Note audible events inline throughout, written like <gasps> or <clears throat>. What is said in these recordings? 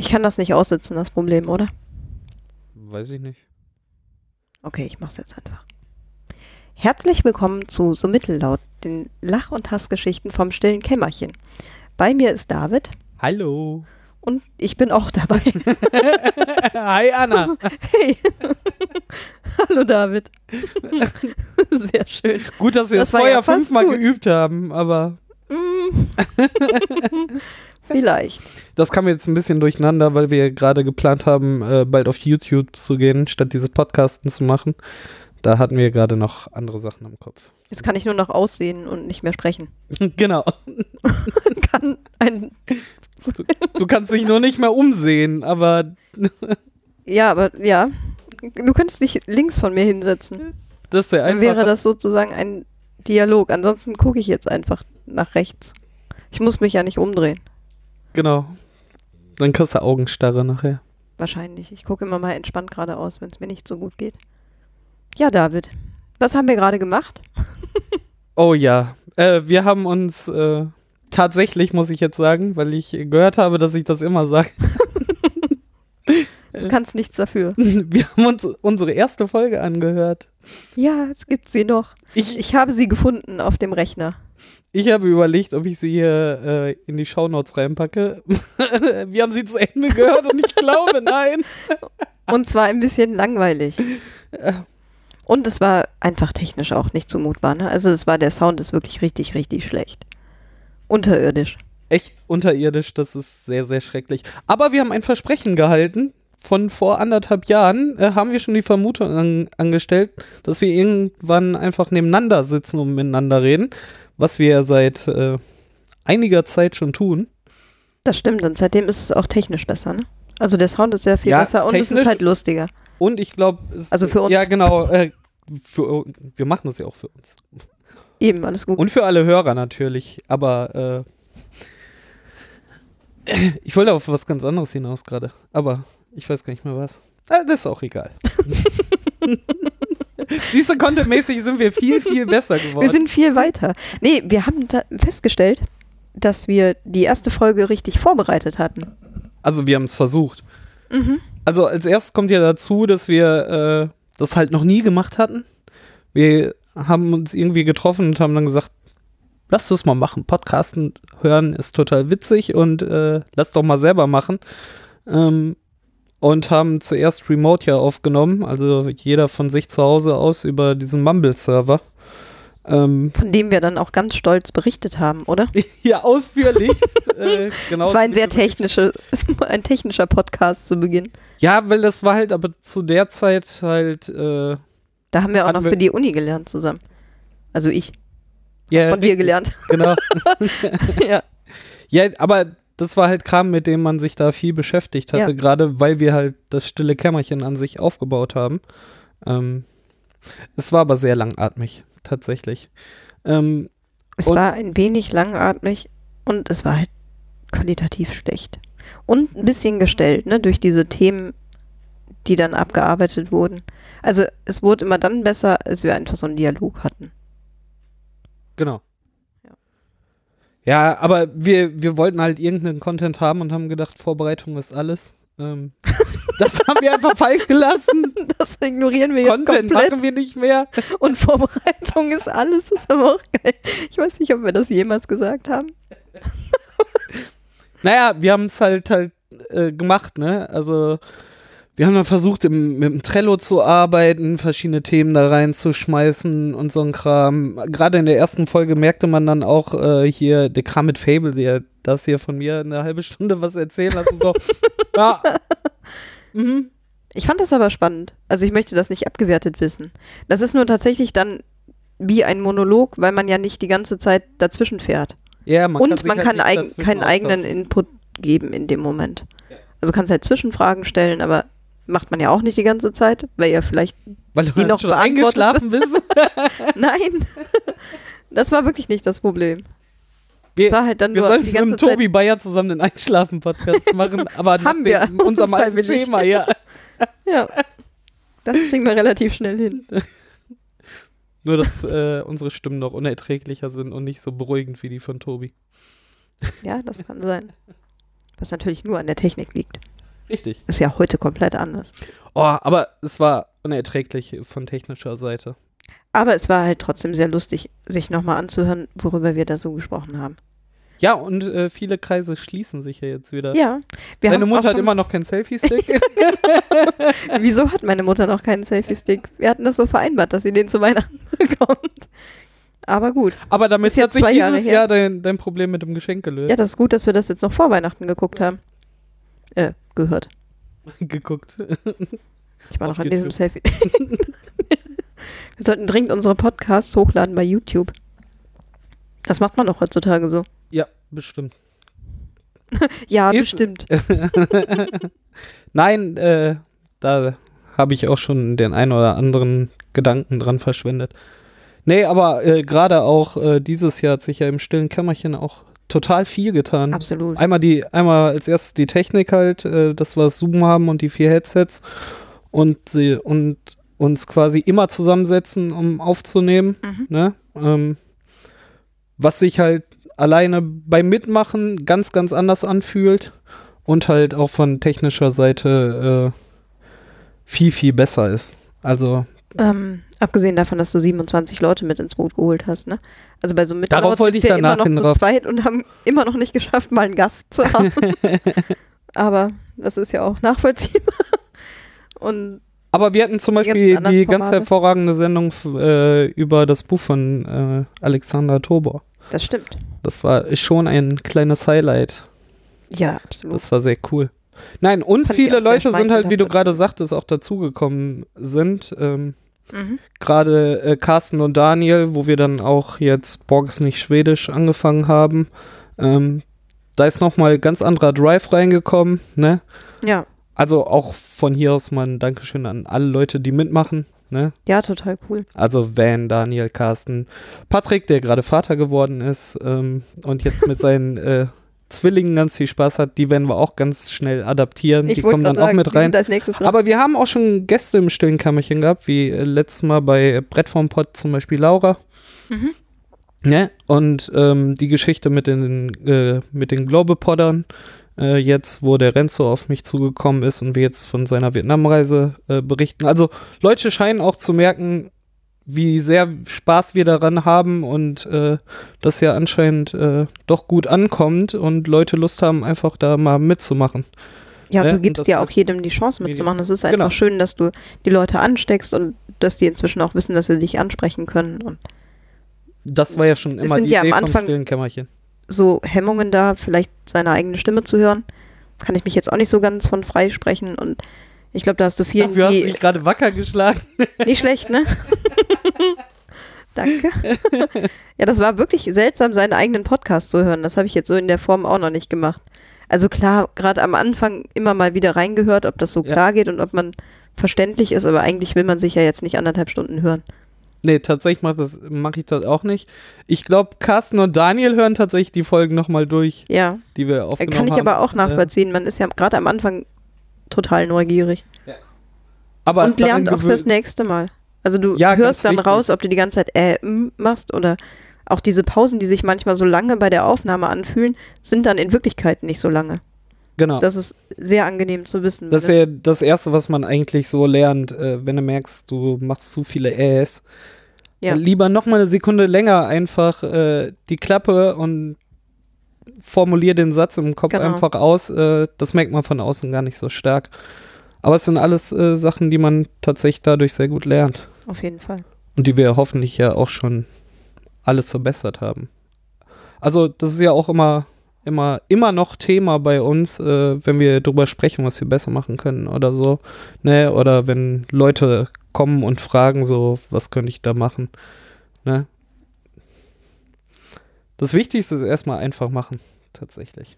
Ich kann das nicht aussitzen, das Problem, oder? Weiß ich nicht. Okay, ich mach's jetzt einfach. Herzlich willkommen zu So Mittellaut, den Lach- und Hassgeschichten vom stillen Kämmerchen. Bei mir ist David Hallo. und ich bin auch dabei. <laughs> Hi Anna. Hey. <laughs> Hallo David. <laughs> Sehr schön. Gut, dass wir Das das, vorher ja fast fünfmal gut. geübt haben, aber Mm. Vielleicht. das kam jetzt ein bisschen durcheinander, weil wir gerade geplant haben, äh, bald auf YouTube zu gehen, statt dieses Podcasten zu machen. Da hatten wir gerade noch andere Sachen im Kopf. Jetzt kann ich nur noch aussehen und nicht mehr sprechen. <laughs> genau. <laughs> kann ein. Du kannst dich nur nicht mehr umsehen, aber <laughs> Ja, aber ja. Du könntest dich links von mir hinsetzen. das ist ja Dann einfach. wäre das sozusagen ein Dialog. Ansonsten gucke ich jetzt einfach nach rechts. Ich muss mich ja nicht umdrehen. Genau. Dann kriegst du Augenstarre nachher. Wahrscheinlich. Ich gucke immer mal entspannt geradeaus, wenn es mir nicht so gut geht. Ja, David. Was haben wir gerade gemacht? <laughs> Oh ja, äh, wir haben uns äh, tatsächlich, muss ich jetzt sagen, weil ich gehört habe, dass ich das immer sage, <laughs> Du kannst nichts dafür. <laughs> wir haben uns unsere erste Folge angehört. Ja, es gibt sie noch. Ich, Ich habe sie gefunden auf dem Rechner. Ich habe überlegt, ob ich sie hier äh, in die Shownotes reinpacke. <laughs> wir haben sie zu Ende gehört und ich glaube, <laughs> nein. Und zwar ein bisschen langweilig. Äh, Und es war einfach technisch auch nicht zumutbar. Ne? Also es war, der Sound ist wirklich richtig, richtig schlecht. Unterirdisch. Echt unterirdisch, das ist sehr, sehr schrecklich. Aber wir haben ein Versprechen gehalten. Von vor anderthalb Jahren äh, haben wir schon die Vermutung an, angestellt, dass wir irgendwann einfach nebeneinander sitzen und miteinander reden, was wir ja seit äh, einiger Zeit schon tun. Das stimmt. Und seitdem ist es auch technisch besser. Ne? Also der Sound ist sehr viel Ja, besser und es ist halt lustiger. Und ich glaube, Also für uns. Ja, genau. Äh, für, wir machen das ja auch für uns. Eben, alles gut. Und für alle Hörer natürlich. Aber äh, ich wollte auf was ganz anderes hinaus gerade. Aber ich weiß gar nicht mehr was. Äh, das ist auch egal. <laughs> Siehst du, contentmäßig sind wir viel, viel besser geworden. Wir sind viel weiter. Nee, wir haben festgestellt, dass wir die erste Folge richtig vorbereitet hatten. also wir haben es versucht. Mhm. Also als erstes kommt ja dazu, dass wir äh, das halt noch nie gemacht hatten. Wir haben uns irgendwie getroffen und haben dann gesagt, lass das mal machen. Podcasten hören ist total witzig und äh, lass doch mal selber machen. Ähm, und haben zuerst Remote ja aufgenommen, also jeder von sich zu Hause aus über diesen Mumble-Server. Ähm, Von dem wir dann auch ganz stolz berichtet haben, oder? <laughs> ja, ausführlichst. äh, <laughs> genau. Es war ein sehr technische, <laughs> ein technischer Podcast zu Beginn. Ja, weil das war halt aber zu der Zeit halt äh, Da haben wir auch noch wir- für die Uni gelernt zusammen. Also ich, ja, von dir gelernt. Genau. ja. Ja, aber das war halt Kram, mit dem man sich da viel beschäftigt hatte, Ja. gerade weil wir halt das stille Kämmerchen an sich aufgebaut haben. Ähm, es war aber sehr langatmig, tatsächlich. Ähm, Es war ein wenig langatmig und es war halt qualitativ schlecht. Und ein bisschen gestellt, ne, durch diese Themen, die dann abgearbeitet wurden. Also es wurde immer dann besser, als wir einfach so einen Dialog hatten. genau. Ja. Aber wir, wir wollten halt irgendeinen Content haben und haben gedacht, Vorbereitung ist alles. Ähm, <laughs> das haben wir einfach fallen gelassen. Das ignorieren wir jetzt Content komplett. machen wir nicht mehr. Und Vorbereitung ist alles, das ist aber auch geil. Ich weiß nicht, ob wir das jemals gesagt haben. Naja, wir haben es halt halt äh, gemacht, ne? Also wir haben dann versucht, im, mit dem Trello zu arbeiten, verschiedene Themen da reinzuschmeißen und so ein Kram. Gerade in der ersten Folge merkte man dann auch äh, hier, der Kram mit Fable, der das hier von mir eine halbe Stunde was erzählen lassen. So, <laughs> ja. Mhm. Ich fand das aber spannend. Also ich möchte das nicht abgewertet wissen. Das ist nur tatsächlich dann wie ein Monolog, weil man ja nicht die ganze Zeit dazwischen fährt. Ja, man Und sich man halt kann eig keinen eigenen. Input geben in dem Moment. Also kannst halt Zwischenfragen stellen, aber macht man ja auch nicht die ganze Zeit, weil ja vielleicht Weil du die halt noch schon eingeschlafen <laughs> bist. Nein. Das war wirklich nicht das Problem. Wir, war halt wir sollten mit dem Tobi Bayer zusammen den Einschlafen-Podcast <laughs> machen, aber Haben wir. dem- unserem alten. Schema, ja. Zeit. Ja. Das kriegen wir relativ schnell hin. <laughs> Nur, dass äh, unsere Stimmen noch unerträglicher sind und nicht so beruhigend wie die von Tobi. Ja, das kann sein. Was natürlich nur an der Technik liegt. Richtig. Ist ja heute komplett anders. Oh, aber es war unerträglich von technischer Seite. Aber es war halt trotzdem sehr lustig, sich nochmal anzuhören, worüber wir da so gesprochen haben. Ja, und äh, viele Kreise schließen sich ja jetzt wieder. Ja. Wir Deine Mutter hat immer noch keinen Selfie-Stick. <laughs> Wieso hat meine Mutter noch keinen Selfie-Stick? Wir hatten das so vereinbart, dass sie den zu Weihnachten <laughs> bekommt. Aber gut. aber damit hat sich Jahre dieses her. Jahr dein, dein Problem mit dem Geschenk gelöst. Ja, das ist gut, dass wir das jetzt noch vor Weihnachten geguckt haben. Äh, gehört. <laughs> geguckt. Ich war Auf noch an diesem. Selfie. <laughs> wir sollten dringend unsere Podcasts hochladen bei YouTube. Das macht man doch heutzutage so. ja, bestimmt. <laughs> Ja, Ist- bestimmt. Nein, äh, da habe ich auch schon den ein oder anderen Gedanken dran verschwendet. Nee, aber äh, gerade auch äh, dieses Jahr hat sich ja im stillen Kämmerchen auch total viel getan. Absolut. Einmal die, einmal als erstes die Technik halt, äh, dass wir Zoom haben und die vier Headsets und sie und uns quasi immer zusammensetzen, um aufzunehmen, Mhm. ne? Ähm, was sich halt alleine beim Mitmachen ganz, ganz anders anfühlt und halt auch von technischer Seite äh, viel, viel besser ist. Also Ähm, abgesehen davon, dass du 27 Leute mit ins Boot geholt hast, ne? Also bei so einem Darauf wollte ich wir danach immer noch zu zweit und haben immer noch nicht geschafft, mal einen Gast zu haben. <laughs> Aber das ist ja auch nachvollziehbar. Und Aber wir hatten zum Beispiel die ganz Formate. hervorragende Sendung äh, über das Buch von äh, Alexander Tobor. das stimmt. Das war schon ein kleines Highlight. Ja, absolut. Das war sehr cool. Nein, und viele Leute sind halt, wie du gerade sagtest, auch dazugekommen sind. Ähm, Mhm. gerade äh, Carsten und Daniel, wo wir dann auch jetzt Borg ist nicht Schwedisch angefangen haben. Ähm, da ist nochmal ganz anderer Drive reingekommen, ne? Ja, Also auch von hier aus mal ein Dankeschön an alle Leute, die mitmachen, ne? ja, total cool. Also Van, Daniel, Carsten, Patrick, der gerade Vater geworden ist ähm, und jetzt mit seinen <laughs> äh, Zwillingen ganz viel Spaß hat, die werden wir auch ganz schnell adaptieren. Ich die kommen dann gerade auch sagen, mit die rein. sind als nächstes dran. Aber wir haben auch schon Gäste im stillen Kammerchen gehabt, wie äh, letztes Mal bei Brett vom Pott zum Beispiel Laura. Mhm. Ne? Und ähm, die Geschichte mit den, äh, mit den Globepoddern, äh, jetzt, wo der Renzo auf mich zugekommen ist und wir jetzt von seiner Vietnamreise äh, berichten. Also Leute scheinen auch zu merken, wie sehr Spaß wir daran haben und äh, das ja anscheinend äh, doch gut ankommt und Leute Lust haben, einfach da mal mitzumachen. Ja, ne? du gibst ja auch jedem die Chance mitzumachen. Es ist einfach Genau. schön, dass du die Leute ansteckst und dass die inzwischen auch wissen, dass sie dich ansprechen können. Und Das war ja schon immer sind die ja am Idee vom Anfang- stillen Kämmerchen. so Hemmungen da, vielleicht seine eigene Stimme zu hören, kann ich mich jetzt auch nicht so ganz von frei sprechen. Und ich glaube, da hast du vielen, Dafür hast du dich gerade wacker geschlagen. nicht schlecht, ne? <laughs> <laughs> Danke. ja, das war wirklich seltsam, seinen eigenen Podcast zu hören. Das habe ich jetzt so in der Form auch noch nicht gemacht. Also klar, gerade am Anfang immer mal wieder reingehört, ob das so Ja. klar geht und ob man verständlich ist, aber eigentlich will man sich ja jetzt nicht anderthalb Stunden hören. Nee, tatsächlich mache mach ich das auch nicht. Ich glaube, Carsten und Daniel hören tatsächlich die Folgen nochmal durch, Ja, die wir aufgenommen kann ich haben. aber auch Äh, nachvollziehen. Man ist ja gerade am Anfang total neugierig. aber und lernt auch fürs nächste Mal. Also du Ja, hörst dann wichtig. raus, ob du die ganze Zeit äh, m machst oder auch diese Pausen, die sich manchmal so lange bei der Aufnahme anfühlen, sind dann in Wirklichkeit nicht so lange. Genau. Das, Das ist sehr angenehm zu wissen. ist wenn ja das Erste, was man eigentlich so lernt, äh, wenn du merkst, du machst zu viele Äs. Ja. Lieber nochmal eine Sekunde länger einfach äh, die Klappe und formulier den Satz im Kopf Genau. einfach aus. Äh, das merkt man von außen gar nicht so stark. Aber es sind alles äh, Sachen, die man tatsächlich dadurch sehr gut lernt. auf jeden Fall. Und die wir hoffentlich ja auch schon alles verbessert haben. Also, das ist ja auch immer, immer, immer noch Thema bei uns, äh, wenn wir darüber sprechen, was wir besser machen können oder so. Ne? Oder wenn Leute kommen und fragen, so, was könnte ich da machen? Ne? Das Wichtigste ist erstmal einfach machen, tatsächlich.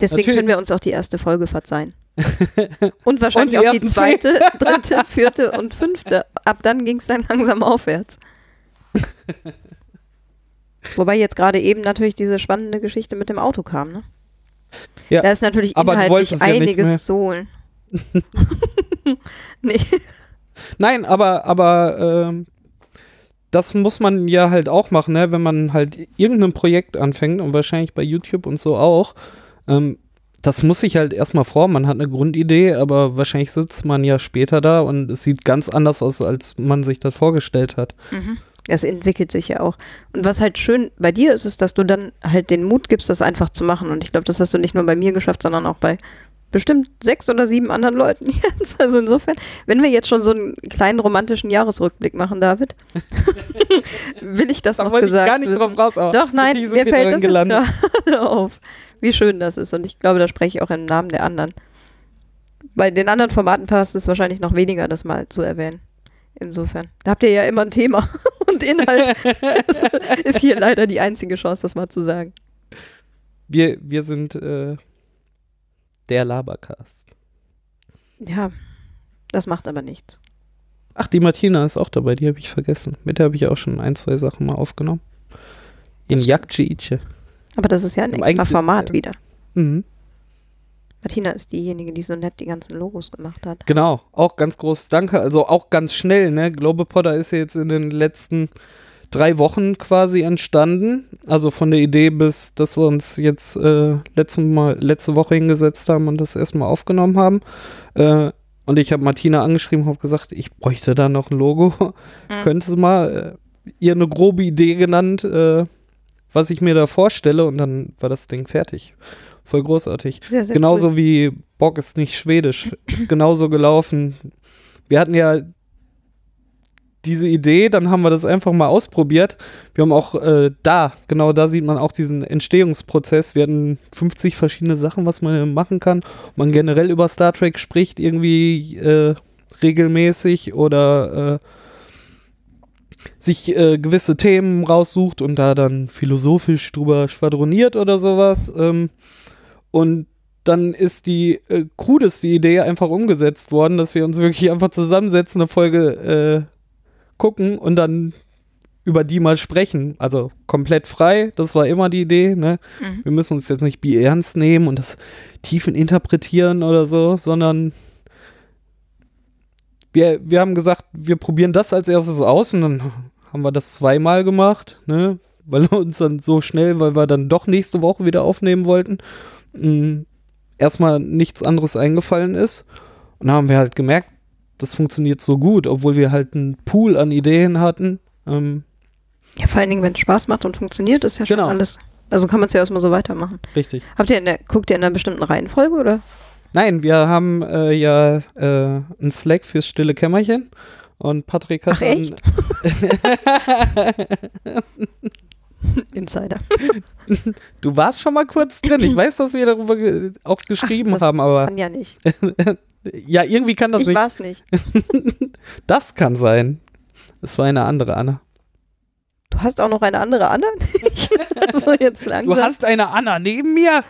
Deswegen Natürlich. können wir uns auch die erste Folge verzeihen. <laughs> Und wahrscheinlich Und die auch die zweite, <laughs> dritte, vierte und fünfte. Ab dann ging es dann langsam aufwärts. <laughs> Wobei jetzt gerade eben natürlich diese spannende Geschichte mit dem Auto kam, ne? Ja, Da ist natürlich inhaltlich wolltest ja einiges zu holen. nee. Nein, aber, aber ähm, das muss man ja halt auch machen, ne? wenn man halt irgendein Projekt anfängt und wahrscheinlich bei YouTube und so auch. Ähm, das muss sich halt erstmal vor. Man hat eine Grundidee, aber wahrscheinlich sitzt man ja später da und es sieht ganz anders aus, als man sich das vorgestellt hat. Mhm. Es entwickelt sich ja auch. Und was halt schön bei dir ist, ist, dass du dann halt den Mut gibst, das einfach zu machen. Und ich glaube, das hast du nicht nur bei mir geschafft, sondern auch bei bestimmt sechs oder sieben anderen Leuten <laughs> jetzt. Also insofern, wenn wir jetzt schon so einen kleinen romantischen Jahresrückblick machen, David, <laughs> will ich das Da noch wollte ich gesagt gar nicht wissen. drauf raus. Doch, nein, mir fällt das gelandet. jetzt <laughs> auf, wie schön das ist. Und ich glaube, da spreche ich auch im Namen der anderen. Bei den anderen Formaten passt es wahrscheinlich noch weniger, das mal zu erwähnen. Insofern. Da habt ihr ja immer ein Thema. <laughs> Und Inhalt ist, <laughs> ist hier leider die einzige Chance, das mal zu sagen. Wir, wir sind äh, der Labercast. Ja, das macht aber nichts. Ach, die Martina ist auch dabei, die habe ich vergessen. Mit der habe ich auch schon ein, zwei Sachen mal aufgenommen. In Das Jakcice. Aber das ist ja ein Aber extra Format wieder. Mhm. Martina ist diejenige, die so nett die ganzen Logos gemacht hat. Genau, auch ganz großes Danke. Also auch ganz schnell, ne? Globepotter ist ja jetzt in den letzten drei Wochen quasi entstanden. Also von der Idee bis, dass wir uns jetzt äh, letzte, Mal, letzte Woche hingesetzt haben und das erstmal aufgenommen haben. Äh, und ich habe Martina angeschrieben, habe gesagt, ich bräuchte da noch ein Logo. <laughs> Mhm. Könntest du mal äh, ihr eine grobe Idee genannt, äh, was ich mir da vorstelle und dann war das Ding fertig. Voll großartig. Sehr, sehr genauso cool. wie Bock ist nicht schwedisch. Ist genauso gelaufen. Wir hatten ja diese Idee, dann haben wir das einfach mal ausprobiert. Wir haben auch äh, da, genau da sieht man auch diesen Entstehungsprozess. Wir hatten 50 verschiedene Sachen, was man machen kann. Man generell über Star Trek spricht, irgendwie äh, regelmäßig oder äh, sich äh, gewisse Themen raussucht und da dann philosophisch drüber schwadroniert oder sowas. Ähm, und dann ist die äh, crudeste Idee einfach umgesetzt worden, dass wir uns wirklich einfach zusammensetzen, eine Folge äh, gucken und dann über die mal sprechen. Also komplett frei, das war immer die Idee. Ne? Mhm. Wir müssen uns jetzt nicht ernst nehmen und das tiefen interpretieren oder so, sondern wir, wir haben gesagt, wir probieren das als erstes aus und dann haben wir das zweimal gemacht, ne? weil <laughs> uns dann so schnell, weil wir dann doch nächste Woche wieder aufnehmen wollten, mh, erstmal nichts anderes eingefallen ist. Und dann haben wir halt gemerkt, das funktioniert so gut, obwohl wir halt einen Pool an Ideen hatten. Ähm, Ja, vor allen Dingen, wenn es Spaß macht und funktioniert, ist ja schon Genau. alles. Also kann man es ja erstmal so weitermachen. richtig. Habt ihr in der, guckt ihr in einer bestimmten Reihenfolge oder? Nein, wir haben äh, ja äh, einen Slack fürs stille Kämmerchen und Patrick hat Ach, echt? <laughs> Insider. du warst schon mal kurz drin. Ich weiß, dass wir darüber ge auch geschrieben das haben, aber Kann ja nicht. <laughs> ja, irgendwie kann das Ich nicht. war's nicht. <laughs> Das kann sein. Es war eine andere Anna. Du hast auch noch eine andere Anna? <laughs> so. Du hast eine Anna neben mir.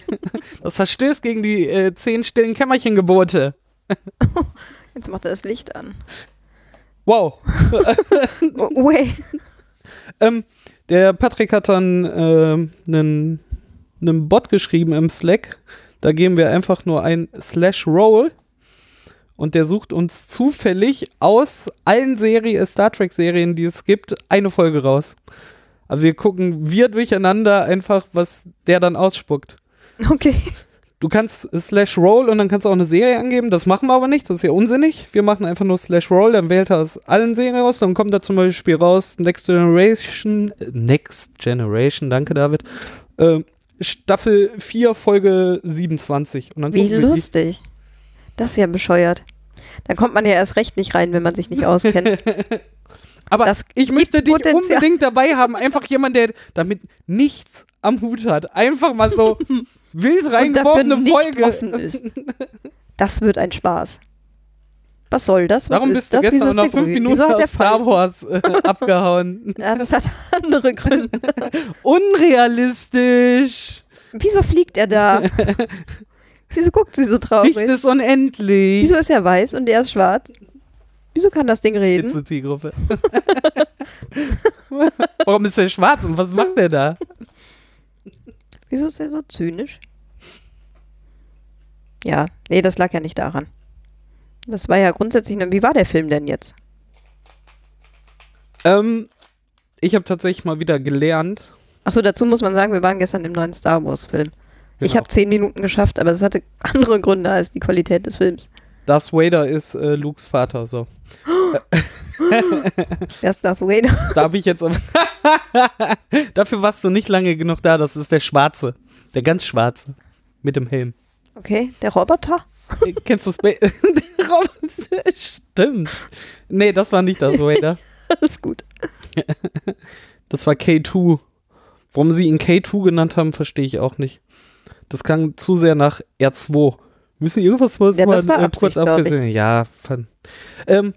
<laughs> das verstößt gegen die äh, zehn stillen Kämmerchengebote. <laughs> Jetzt macht er das Licht an. Wow. Oh, way. Ähm, der Patrick hat dann ähm, einen einen Bot geschrieben im Slack. Da geben wir einfach nur ein slash roll und der sucht uns zufällig aus allen Serien, Star Trek Serien, die es gibt, eine Folge raus. Also wir gucken wir durcheinander einfach, was der dann ausspuckt. Okay. Du kannst slash roll und dann kannst du auch eine Serie angeben. Das machen wir aber nicht, das ist ja unsinnig. Wir machen einfach nur slash roll, dann wählt er aus allen Serien raus. Dann kommt da zum Beispiel raus Next Generation, äh, Next Generation, danke David, äh, Staffel 4, Folge 27. Und dann Wie wir die. Das ist ja bescheuert. Dann kommt man ja erst recht nicht rein, wenn man sich nicht auskennt. <laughs> Aber Das ich möchte dich Potenzial. unbedingt dabei haben. Einfach jemand, der damit nichts am Hut hat. Einfach mal so <laughs> wild und dafür reingeworfene nicht Folge. offen ist. <laughs> Das wird ein Spaß. Was soll das? Was Warum ist bist du das? Gestern ist noch fünf? Minuten aus Star Wars äh, abgehauen? Ja, das hat andere Gründe. Unrealistisch. Wieso fliegt er da? Wieso guckt sie so Licht traurig? ist unendlich. Wieso ist er weiß und er ist schwarz? Wieso kann das Ding reden? Hitze Zielgruppe. <laughs> Warum ist er schwarz und was macht er da? Wieso ist er so zynisch? Ja, nee, das lag ja nicht daran. Das war ja grundsätzlich, ne- wie war der Film denn jetzt? Ähm, ich habe tatsächlich mal wieder gelernt. Achso, dazu muss man sagen, wir waren gestern im neuen Star Wars Film. Ich Genau. habe zehn Minuten geschafft, aber es hatte <laughs> andere Gründe als die Qualität des Films. Darth Vader ist äh, Lukes Vater, so. <gasps> Wer ist Darth Vader? <laughs> Da habe ich jetzt. <laughs> Dafür warst du nicht lange genug da. Das ist der Schwarze. Der ganz Schwarze. Mit dem Helm. Okay, der Roboter? Äh, Kennst du Space? Der Roboter- Stimmt. Nee, das war nicht Darth Vader. Alles gut. Das war K2. Warum sie ihn K2 genannt haben, verstehe ich auch nicht. Das klang zu sehr nach R2. Wir müssen irgendwas mal, Ja, mal äh, kurz abgesehen. Ja, fand. Ähm,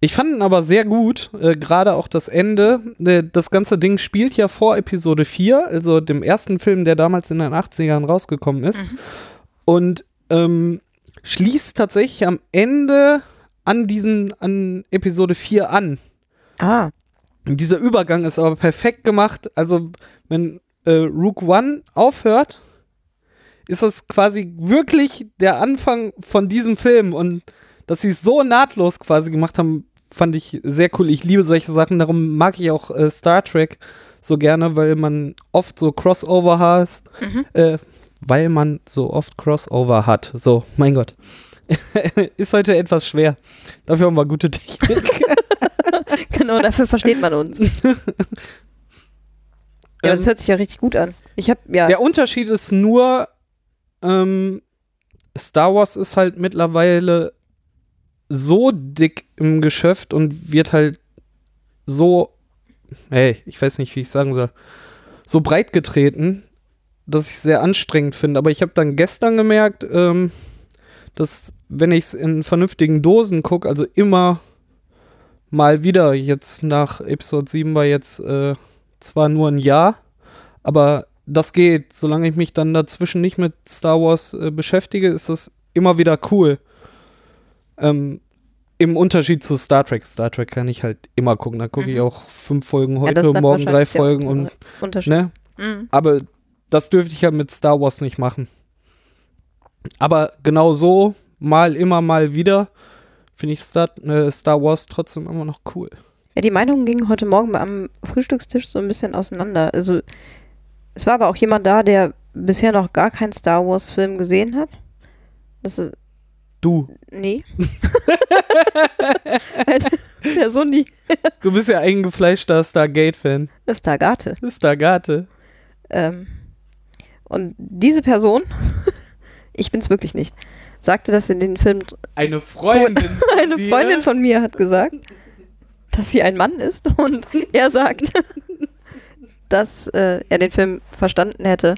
ich fand ihn aber sehr gut, äh, gerade auch das Ende. Äh, das ganze Ding spielt ja vor Episode 4, also dem ersten Film, der damals in den 80ern rausgekommen ist. Mhm. Und ähm, schließt tatsächlich am Ende an diesen, an Episode 4 an. Ah, dieser Übergang ist aber perfekt gemacht. Also, wenn äh, Rook One aufhört, ist das quasi wirklich der Anfang von diesem Film. Und dass sie es so nahtlos quasi gemacht haben, fand ich sehr cool. Ich liebe solche Sachen. Darum mag ich auch äh, Star Trek so gerne, weil man oft so Crossover hat. Mhm. Äh, weil man so oft Crossover hat. So, mein Gott. <laughs> ist heute etwas schwer. Dafür haben wir gute Technik. <laughs> <laughs> genau, dafür versteht man uns. Ja, das Ähm, hört sich ja richtig gut an. Ich habe ja, Der Unterschied ist nur, ähm, Star Wars ist halt mittlerweile so dick im Geschäft und wird halt so, hey, ich weiß nicht, wie ich sagen soll, so breit getreten, dass ich es sehr anstrengend finde. Aber ich habe dann gestern gemerkt, ähm, dass wenn ich es in vernünftigen Dosen gucke, also immer mal wieder, jetzt nach Episode 7 war jetzt äh, zwar nur ein Jahr, aber das geht. Solange ich mich dann dazwischen nicht mit Star Wars äh, beschäftige, ist das immer wieder cool. Ähm, Im Unterschied zu Star Trek. Star Trek kann ich halt immer gucken. Da gucke ich Mhm. auch fünf Folgen ja, heute, dann morgen drei Folgen und Unterschied. ne? Mhm. Aber das dürfte ich ja mit Star Wars nicht machen. Aber genau so, mal immer mal wieder, finde ich Star, äh, Star Wars trotzdem immer noch cool. Ja, die Meinungen gingen heute Morgen am Frühstückstisch so ein bisschen auseinander. Also, es war aber auch jemand da, der bisher noch gar keinen Star Wars-Film gesehen hat. Das ist, Du, nee. <laughs> der so nie. du bist ja eingefleischter Stargate-Fan. Das ist Tagate. Stargate. Ähm, und diese Person, <laughs> ich bin's wirklich nicht, sagte, dass in den Film Eine Freundin. <laughs> Eine. Freundin von mir hat gesagt, dass sie ein Mann ist und er sagt, dass äh, er den Film verstanden hätte,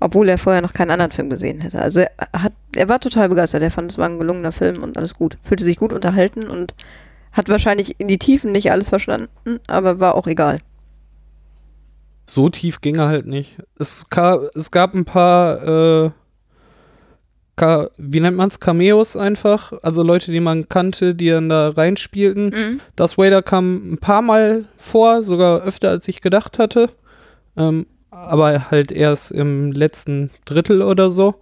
obwohl er vorher noch keinen anderen Film gesehen hätte. Also er, hat, er war total begeistert, er fand es war ein gelungener Film und alles gut. Fühlte sich gut unterhalten und hat wahrscheinlich in die Tiefen nicht alles verstanden, aber war auch egal. So tief ging er halt nicht. Es, ka es gab ein paar, äh, ka wie nennt man's, Cameos einfach. Also Leute, die man kannte, die dann da reinspielten. Mhm. Darth Vader kam ein paar Mal vor, sogar öfter als ich gedacht hatte. Ähm, aber halt erst im letzten Drittel oder so.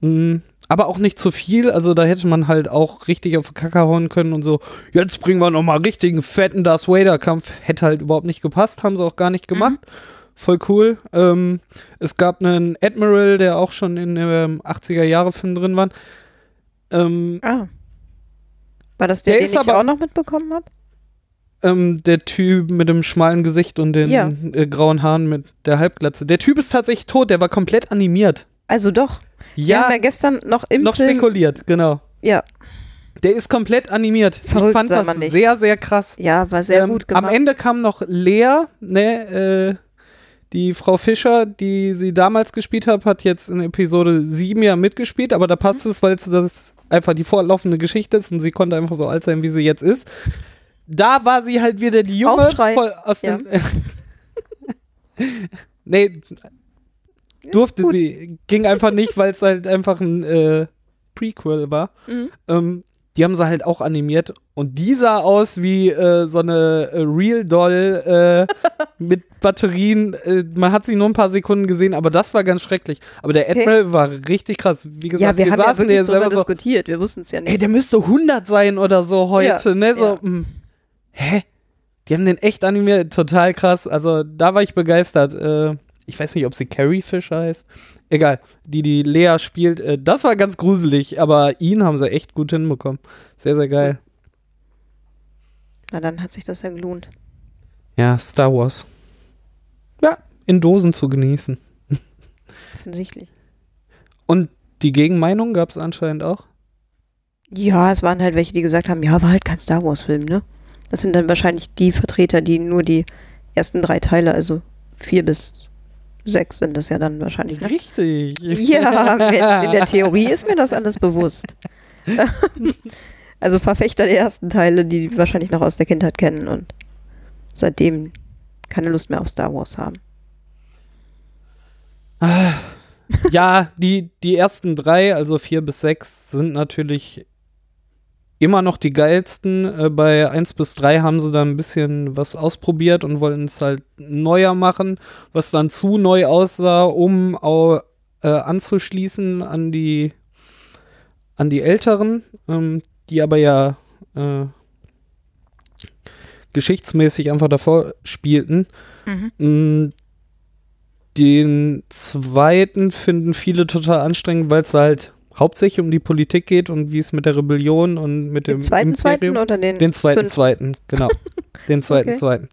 Mm, aber auch nicht zu viel, also da hätte man halt auch richtig auf die Kacke hauen können und so, jetzt bringen wir nochmal richtigen fetten Darth Vader-Kampf. Hätte halt überhaupt nicht gepasst, haben sie auch gar nicht gemacht. Voll cool. Ähm, es gab einen Admiral, der auch schon in dem 80er-Jahre-Film drin war. Ähm, Ah. War das der, Der den ist ich aber- auch noch mitbekommen habe? Ähm, der Typ mit dem schmalen Gesicht und den Ja. äh, grauen Haaren mit der Halbglatze. Der Typ ist tatsächlich tot, der war komplett animiert. Also doch. Wir Ja, haben ja gestern noch im noch Film. spekuliert, genau. Ja, Der ist komplett animiert. ich Verrückt, fand soll das man nicht. sehr, sehr krass. ja, war sehr Ähm, gut gemacht. Am Ende kam noch Lea, ne, äh, die Frau Fischer, die sie damals gespielt hat, hat jetzt in Episode 7 ja mitgespielt, aber da passt es, weil es das einfach die fortlaufende Geschichte ist und sie konnte einfach so alt sein, wie sie jetzt ist. Da war sie halt wieder die Junge voll aus Ja. dem. <laughs> nee, durfte Gut. sie. Ging einfach nicht, weil es halt einfach ein äh, Prequel war. Mhm. Ähm, die haben sie halt auch animiert und die sah aus wie äh, so eine äh, Real Doll äh, mit Batterien. Äh, man hat sie nur ein paar Sekunden gesehen, aber das war ganz schrecklich. Aber der Okay. Admiral war richtig krass. Wie gesagt, Ja, wir, haben ja saßen wirklich hier darüber selber so, diskutiert. Wir wussten es ja nicht. ey, der müsste 100 sein oder so heute, Ja, ne? So, ja. mh. hä? Die haben den echt animiert, total krass. Also da war ich begeistert. Äh, ich weiß nicht, ob sie Carrie Fisher heißt. Egal, die die Lea spielt, äh, das war ganz gruselig, aber ihn haben sie echt gut hinbekommen. Sehr, sehr geil. Na, dann hat sich das ja gelohnt. Ja, Star Wars. Ja, in Dosen zu genießen. Offensichtlich. Und die Gegenmeinung gab es anscheinend auch. Ja, es waren halt welche, die gesagt haben, ja, war halt kein Star Wars-Film, ne? Das sind dann wahrscheinlich die Vertreter, die nur die ersten drei Teile, also vier bis sechs sind das ja dann wahrscheinlich. Ne? Richtig. Ja, Mensch, in der Theorie ist mir das alles bewusst. <laughs> also Verfechter der ersten Teile, die wahrscheinlich noch aus der Kindheit kennen und seitdem keine Lust mehr auf Star Wars haben. ja, die, die ersten drei, also vier bis sechs, sind natürlich immer noch die geilsten. Äh, bei 1 bis 3 haben sie da ein bisschen was ausprobiert und wollten es halt neuer machen, was dann zu neu aussah, um auch, äh, anzuschließen an die, an die älteren, ähm, die aber ja äh, geschichtsmäßig einfach davor spielten. Mhm. Mm, Den zweiten finden viele total anstrengend, weil es halt hauptsächlich um die Politik geht und wie es mit der Rebellion und mit dem Den zweiten, zweiten Imperium. oder den? Den zweiten, fünf? zweiten, genau. <laughs> Den zweiten, Okay. zweiten.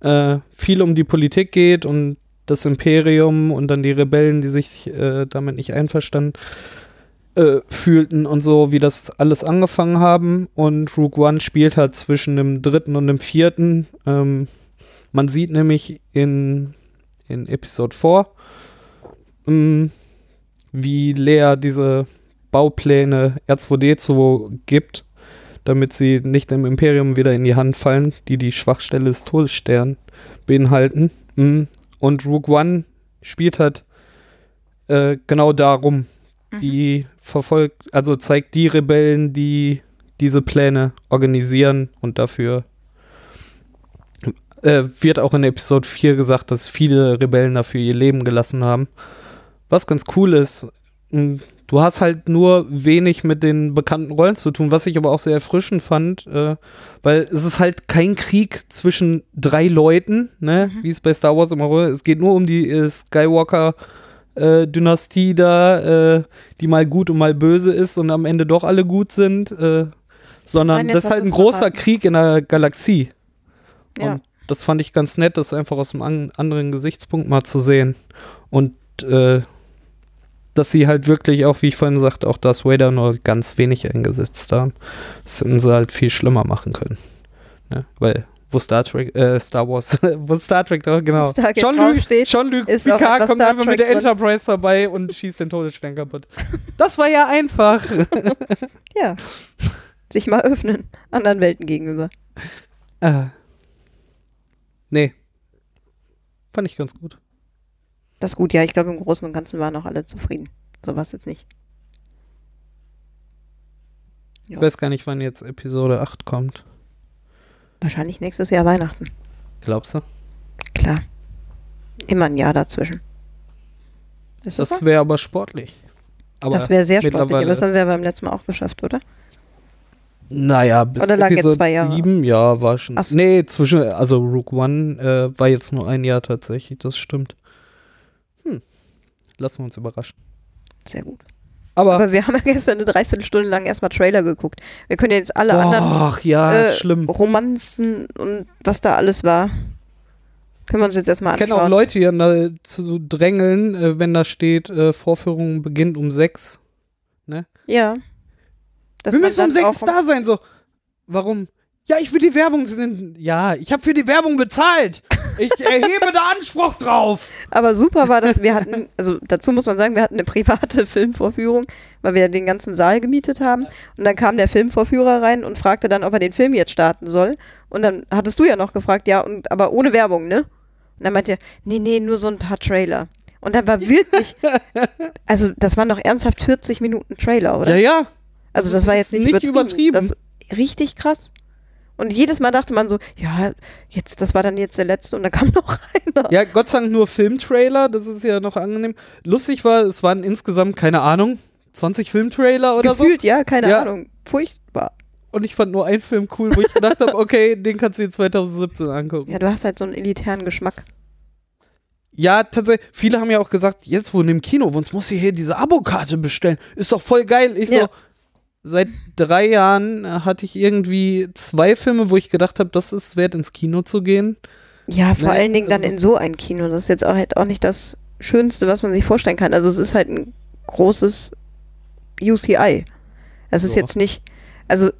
Äh, viel um die Politik geht und das Imperium und dann die Rebellen, die sich äh, damit nicht einverstanden äh, fühlten und so, wie das alles angefangen haben. Und Rogue One spielt halt zwischen dem dritten und dem vierten. Ähm, man sieht nämlich in, in Episode 4, ähm, wie Lea diese Baupläne R2D2 gibt, damit sie nicht im Imperium wieder in die Hand fallen, die die Schwachstelle des Todessterns beinhalten. Mm. Und Rogue One spielt halt äh, genau darum. Die verfolgt, also zeigt die Rebellen, die diese Pläne organisieren und dafür äh, wird auch in Episode 4 gesagt, dass viele Rebellen dafür ihr Leben gelassen haben. Was ganz cool ist, du hast halt nur wenig mit den bekannten Rollen zu tun, was ich aber auch sehr erfrischend fand, äh, weil es ist halt kein Krieg zwischen drei Leuten, ne, wie es bei Star Wars immer war. Es geht nur um die äh, Skywalker äh, Dynastie da, äh, die mal gut und mal böse ist und am Ende doch alle gut sind, äh, sondern Nein, das ist halt ein großer verraten. Krieg in der Galaxie. Ja. Und das fand ich ganz nett, das einfach aus einem an anderen Gesichtspunkt mal zu sehen. Und äh, dass sie halt wirklich auch, wie ich vorhin sagte, auch das Vader nur ganz wenig eingesetzt haben. Das hätten sie halt viel schlimmer machen können. Ne? Weil, wo Star Trek, äh, Star Wars, <laughs> wo Star Trek drauf, genau. Jean-Luc draufsteht, Jean-Luc ist auch Picard kommt einfach mit der. Enterprise vorbei und schießt den Todesstern kaputt. Das war ja einfach. <laughs> Ja. Sich mal öffnen, anderen Welten gegenüber. äh. Nee. Fand ich ganz gut. Das ist gut, ja. Ich glaube, im Großen und Ganzen waren auch alle zufrieden. So war es jetzt nicht. Ich Ja. weiß gar nicht, wann jetzt Episode 8 kommt. Wahrscheinlich nächstes Jahr Weihnachten. Glaubst du? Klar. Immer ein Jahr dazwischen. Ist das, Das so? wäre aber sportlich. Aber Das wäre sehr sportlich, aber das haben sie ja beim letzten Mal auch geschafft, oder? Naja, bis Oder lag jetzt Episode zwei Jahre? 7, ja, war schon. Ach so. Nee, zwischen, also Rook One äh, war jetzt nur ein Jahr tatsächlich, das stimmt. Lassen wir uns überraschen. Sehr gut. Aber, Aber wir haben ja gestern eine Dreiviertelstunde lang erstmal Trailer geguckt. Wir können ja jetzt alle anderen ach ja, äh, schlimm. Romanzen und was da alles war, können wir uns jetzt erstmal Ich kenne anschauen. auch Leute, die dann da zu drängeln, äh, wenn da steht, äh, Vorführung beginnt um 6. Ja. Dass Wir müssen um dann 6 auch- da sein, so. Warum? Ja, ich will die Werbung sehen. Ja, ich habe für die Werbung bezahlt. Ich erhebe da Anspruch drauf. Aber super war, dass wir hatten, also dazu muss man sagen, wir hatten eine private <laughs> Filmvorführung, weil wir den ganzen Saal gemietet haben. Und dann kam der Filmvorführer rein und fragte dann, ob er den Film jetzt starten soll. Und dann hattest du ja noch gefragt, ja, und aber ohne Werbung, ne? Und dann meinte er, nee, nee, nur so ein paar Trailer. Und dann war wirklich, <laughs> also das waren doch ernsthaft 40 Minuten Trailer, oder? Ja, ja. also das war ist jetzt nicht, nicht übertrieben. Das richtig krass. Und jedes Mal dachte man so, ja, jetzt, das war dann jetzt der letzte und dann kam <laughs> noch einer. Ja, Gott sei Dank nur Filmtrailer, das ist ja noch angenehm. Lustig war, es waren insgesamt, keine Ahnung, 20 Filmtrailer oder Gefühlt, ja, keine Ja. Ahnung. Furchtbar. so. Und ich fand nur einen Film cool, wo ich gedacht habe, okay, den kannst du dir 2017 angucken. Ja, du hast halt so einen elitären Geschmack. Ja, tatsächlich. Viele haben ja auch gesagt, jetzt wo in dem Kino, uns muss hier diese Abokarte bestellen. Ist doch voll geil. Ich Ja. so, seit drei Jahren äh, hatte ich irgendwie zwei Filme, wo ich gedacht habe, das ist wert, ins Kino zu gehen. Ja, vor Ne, allen Dingen dann also- in so ein Kino. Das ist jetzt auch, halt auch nicht das Schönste, was man sich vorstellen kann. Also es ist halt ein großes UCI. Es ist Ja. jetzt nicht, also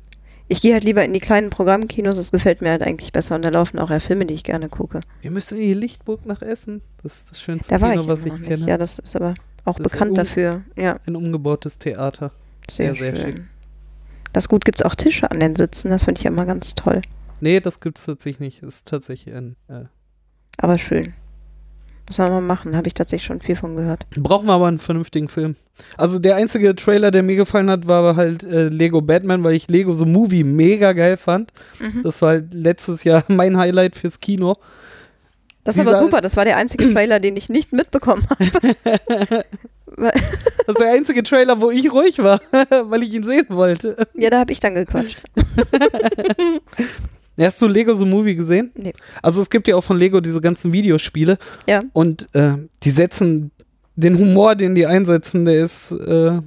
ich gehe halt lieber in die kleinen Programmkinos, das gefällt mir halt eigentlich besser und da laufen auch ja Filme, die ich gerne gucke. Wir müssen in die Lichtburg nach Essen. Das ist das schönste Da war Kino, ich was ich nicht. kenne. Ja, das ist aber auch Das bekannt dafür. Ja, Ein umgebautes Theater. sehr, sehr, sehr schön. schick. Das gut gibt es auch Tische an den Sitzen, das finde ich ja immer ganz toll. Nee, das gibt's tatsächlich nicht. Ist tatsächlich ein. Äh, Aber schön. Muss man mal machen, habe ich tatsächlich schon viel von gehört. brauchen wir aber einen vernünftigen Film. Also der einzige Trailer, der mir gefallen hat, war halt äh, Lego Batman, weil ich Lego The Movie mega geil fand. Mhm. Das war halt letztes Jahr <laughs> mein Highlight fürs Kino. Das ist Dieser- aber super, das war der einzige <clears throat> Trailer, den ich nicht mitbekommen habe. <laughs> Das ist der einzige Trailer, wo ich ruhig war, <laughs> weil ich ihn sehen wollte. ja, da habe ich dann gequatscht. <laughs> Hast du Lego The Movie gesehen? Nee. Also es gibt ja auch von Lego diese ganzen Videospiele Ja. und äh, die setzen den Humor, den die einsetzen, der ist äh,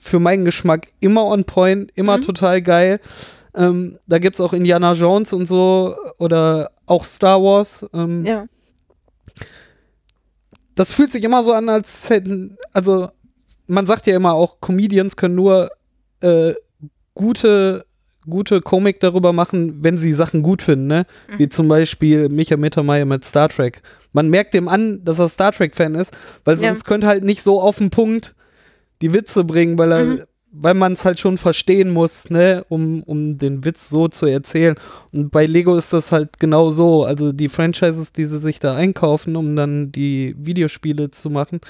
für meinen Geschmack immer on point, immer Mhm. total geil. Ähm, da gibt es auch Indiana Jones und so oder auch Star Wars. Ähm, Ja. das fühlt sich immer so an, als hätten, also man sagt ja immer auch, Comedians können nur äh, gute, gute Komik darüber machen, wenn sie Sachen gut finden, ne? Mhm. Wie zum Beispiel Micha Mittermeier mit Star Trek. Man merkt dem an, dass er Star Trek-Fan ist, weil Ja. sonst könnte halt nicht so auf den Punkt die Witze bringen, weil er, Mhm. Weil man es halt schon verstehen muss, ne, um, um den Witz so zu erzählen. Und bei Lego ist das halt genau so. Also die Franchises, die sie sich da einkaufen, um dann die Videospiele zu machen,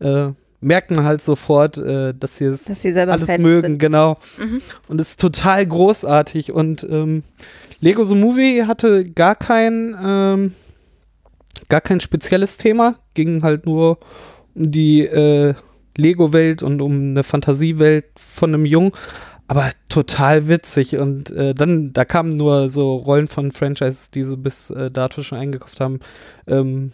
äh, merken halt sofort, äh, dass sie es Dass alles Fans mögen, sind. genau. Mhm. Und es ist total großartig. Und ähm, Lego The Movie hatte gar kein, ähm, gar kein spezielles Thema, ging halt nur um die äh, Lego-Welt und um eine Fantasiewelt von einem Jungen. Aber total witzig. Und äh, dann, da kamen nur so Rollen von Franchises, die sie bis äh, dato schon eingekauft haben. Ähm,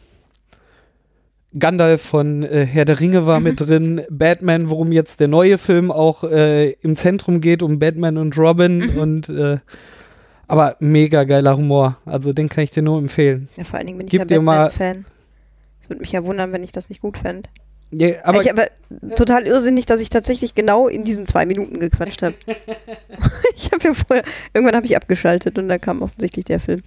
Gandalf von äh, Herr der Ringe war mit <laughs> drin, Batman, worum jetzt der neue Film auch äh, im Zentrum geht, um Batman und Robin und äh, aber mega geiler Humor. Also den kann ich dir nur empfehlen. Ja, vor allen Dingen bin ich Gib ja Batman-Fan. Es würde mich ja wundern, wenn ich das nicht gut fände. Ja, aber ich aber total irrsinnig, dass ich tatsächlich genau in diesen zwei Minuten gequatscht habe. <laughs> ich habe ja vorher, irgendwann habe ich abgeschaltet und da kam offensichtlich der Film.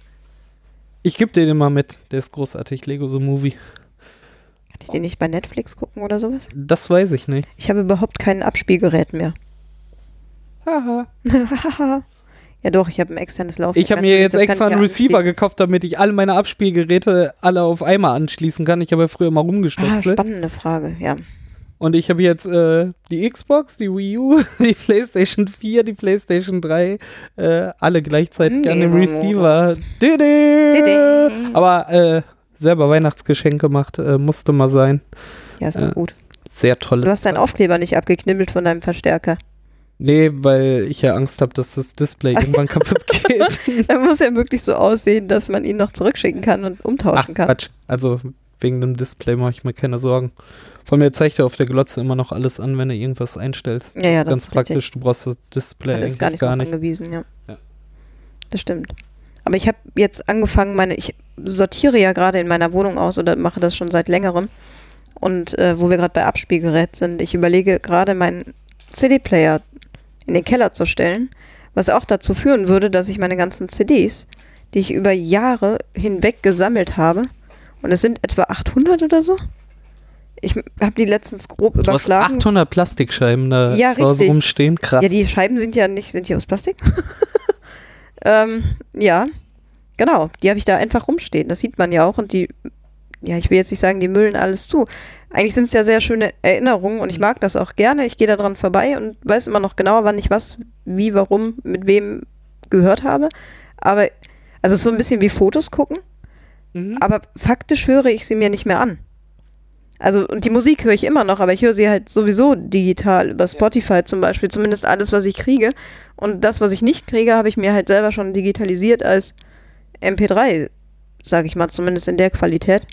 ich gebe dir den mal mit. Der ist großartig. Lego The Movie. Kann ich den nicht bei Netflix gucken oder sowas? Das weiß ich nicht. Ich habe überhaupt kein Abspielgerät mehr. Haha. <laughs> ja doch, ich habe ein externes Laufwerk. Ich habe mir jetzt extra einen Receiver gekauft, damit ich alle meine Abspielgeräte alle auf einmal anschließen kann. Ich habe ja früher mal Ah, rumgestöpselt. spannende Frage, ja. Und ich habe jetzt äh, die Xbox, die Wii U, <laughs> die PlayStation 4, die PlayStation 3, äh, alle gleichzeitig an dem Receiver. Didi! Aber äh, selber Weihnachtsgeschenk gemacht, äh, musste mal sein. Ja, ist doch Äh, gut. Sehr tolles. Du hast deinen Aufkleber nicht abgeknibbelt von deinem Verstärker. Nee, weil ich ja Angst habe, dass das Display irgendwann <laughs> kaputt geht. Er muss ja wirklich so aussehen, dass man ihn noch zurückschicken kann und Ach, umtauschen kann. Quatsch. Also wegen dem Display mache ich mir keine Sorgen. Von mir zeigt er auf der Glotze immer noch alles an, wenn du irgendwas einstellst. Ja, ja, das Ganz ist praktisch. richtig. Du brauchst das Display ist gar nicht, gar nicht. angewiesen, ja. Ja. Das stimmt. Aber ich habe jetzt angefangen, meine, ich sortiere ja gerade in meiner Wohnung aus oder mache das schon seit längerem. Und äh, wo wir gerade bei Abspielgerät sind, ich überlege gerade meinen CD-Player in den Keller zu stellen, was auch dazu führen würde, dass ich meine ganzen CDs, die ich über Jahre hinweg gesammelt habe, und es sind etwa 800 oder so, ich habe die letztens grob Du hast überschlagen. 800 Plastikscheiben da Ja, zu Hause rumstehen. Krass. Ja, die Scheiben sind ja nicht, sind die aus Plastik? <laughs> ähm, ja, genau. Die habe ich da einfach rumstehen. Das sieht man ja auch. Und die, ja, ich will jetzt nicht sagen, die müllen alles zu. Eigentlich sind es ja sehr schöne Erinnerungen und ich mag das auch gerne. Ich gehe da dran vorbei und weiß immer noch genauer, wann ich was, wie, warum, mit wem gehört habe. Aber, also es ist so ein bisschen wie Fotos gucken. Mhm. Aber faktisch höre ich sie mir nicht mehr an. Also, und die Musik höre ich immer noch, aber ich höre sie halt sowieso digital über Spotify zum Beispiel, zumindest alles, was ich kriege. Und das, was ich nicht kriege, habe ich mir halt selber schon digitalisiert als MP3, sage ich mal, zumindest in der Qualität.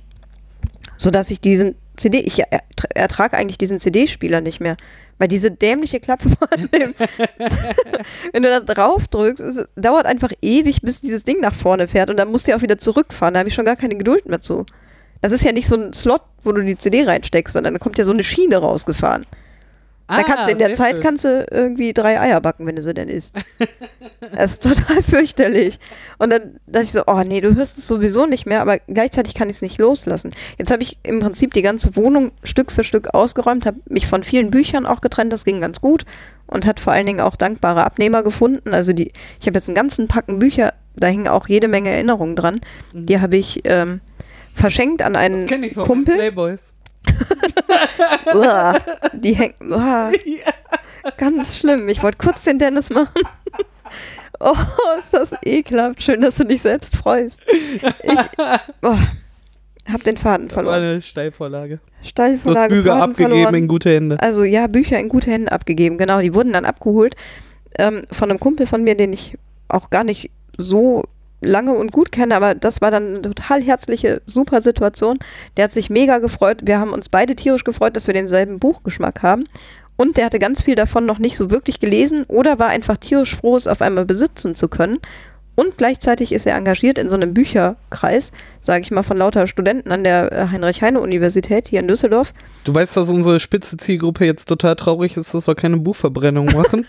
Sodass ich diesen CD, ich er- ertrage eigentlich diesen CD-Spieler nicht mehr. Weil diese dämliche Klappe <laughs> dem, <laughs> wenn du da drauf drückst, es dauert einfach ewig, bis dieses Ding nach vorne fährt und dann musst du ja auch wieder zurückfahren. Da habe ich schon gar keine Geduld mehr zu. Das ist ja nicht so ein Slot, wo du die CD reinsteckst, sondern da kommt ja so eine Schiene rausgefahren. Da kannst du in der Ah, sehr Zeit schön. kannst du irgendwie drei Eier backen, wenn du sie denn isst. das ist total <laughs> fürchterlich. Und dann dachte ich so, oh nee, du hörst es sowieso nicht mehr, aber gleichzeitig kann ich es nicht loslassen. Jetzt habe ich im Prinzip die ganze Wohnung Stück für Stück ausgeräumt, habe mich von vielen Büchern auch getrennt, das ging ganz gut und hat vor allen Dingen auch dankbare Abnehmer gefunden. Also die, ich habe jetzt einen ganzen Packen Bücher, da hingen auch jede Menge Erinnerungen dran. Die habe ich ähm, verschenkt an Das einen kenne ich von Kumpel. Playboys. <laughs> Uah, die hängen. Uah, ganz schlimm. Ich wollte kurz den Dennis machen. <laughs> Oh, ist das ekelhaft. Schön, dass du dich selbst freust. Ich oh, hab den Faden Das war verloren. eine Steilvorlage. Du hast Steilvorlage, Bücher Faden abgegeben verloren. in gute Hände. Also ja, Bücher in gute Hände abgegeben, genau. Die wurden dann abgeholt ähm, von einem Kumpel von mir, den ich auch gar nicht so lange und gut kenne, aber das war dann eine total herzliche, super Situation. Der hat sich mega gefreut. Wir haben uns beide tierisch gefreut, dass wir denselben Buchgeschmack haben. Und der hatte ganz viel davon noch nicht so wirklich gelesen oder war einfach tierisch froh, es auf einmal besitzen zu können. Und gleichzeitig ist er engagiert in so einem Bücherkreis, sage ich mal, von lauter Studenten an der äh, Heinrich-Heine-Universität hier in Düsseldorf. Du weißt, dass unsere spitze Zielgruppe jetzt total traurig ist, dass wir keine Buchverbrennung machen.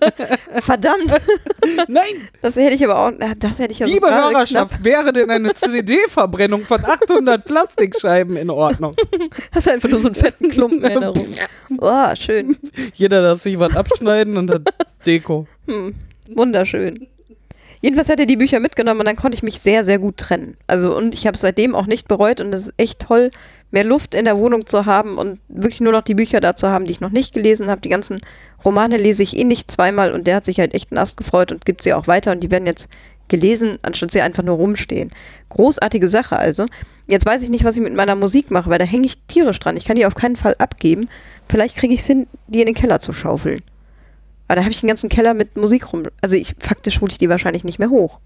<laughs> Verdammt! <laughs> Nein, Das hätte ich aber auch, das hätte ich ja so liebe gerade Hörerschaft, wäre denn eine CD-Verbrennung von 800 <laughs> Plastikscheiben in Ordnung? knapp. Hast du einfach nur so einen fetten Klumpen Erinnerung. Oh, schön. Jeder darf sich was abschneiden und hat Deko. Hm, wunderschön. Jedenfalls hat er die Bücher mitgenommen und dann konnte ich mich sehr, sehr gut trennen. Also und ich habe es seitdem auch nicht bereut und es ist echt toll, mehr Luft in der Wohnung zu haben und wirklich nur noch die Bücher da zu haben, die ich noch nicht gelesen habe. Die ganzen Romane lese ich eh nicht zweimal und der hat sich halt echt einen Ast gefreut und gibt sie auch weiter und die werden jetzt gelesen, anstatt sie einfach nur rumstehen. Großartige Sache also. Jetzt weiß ich nicht, was ich mit meiner Musik mache, weil da hänge ich tierisch dran. Ich kann die auf keinen Fall abgeben. Vielleicht kriege ich es hin, die in den Keller zu schaufeln. Aber da habe ich den ganzen Keller mit Musik rum. Also ich faktisch hole ich die wahrscheinlich nicht mehr hoch.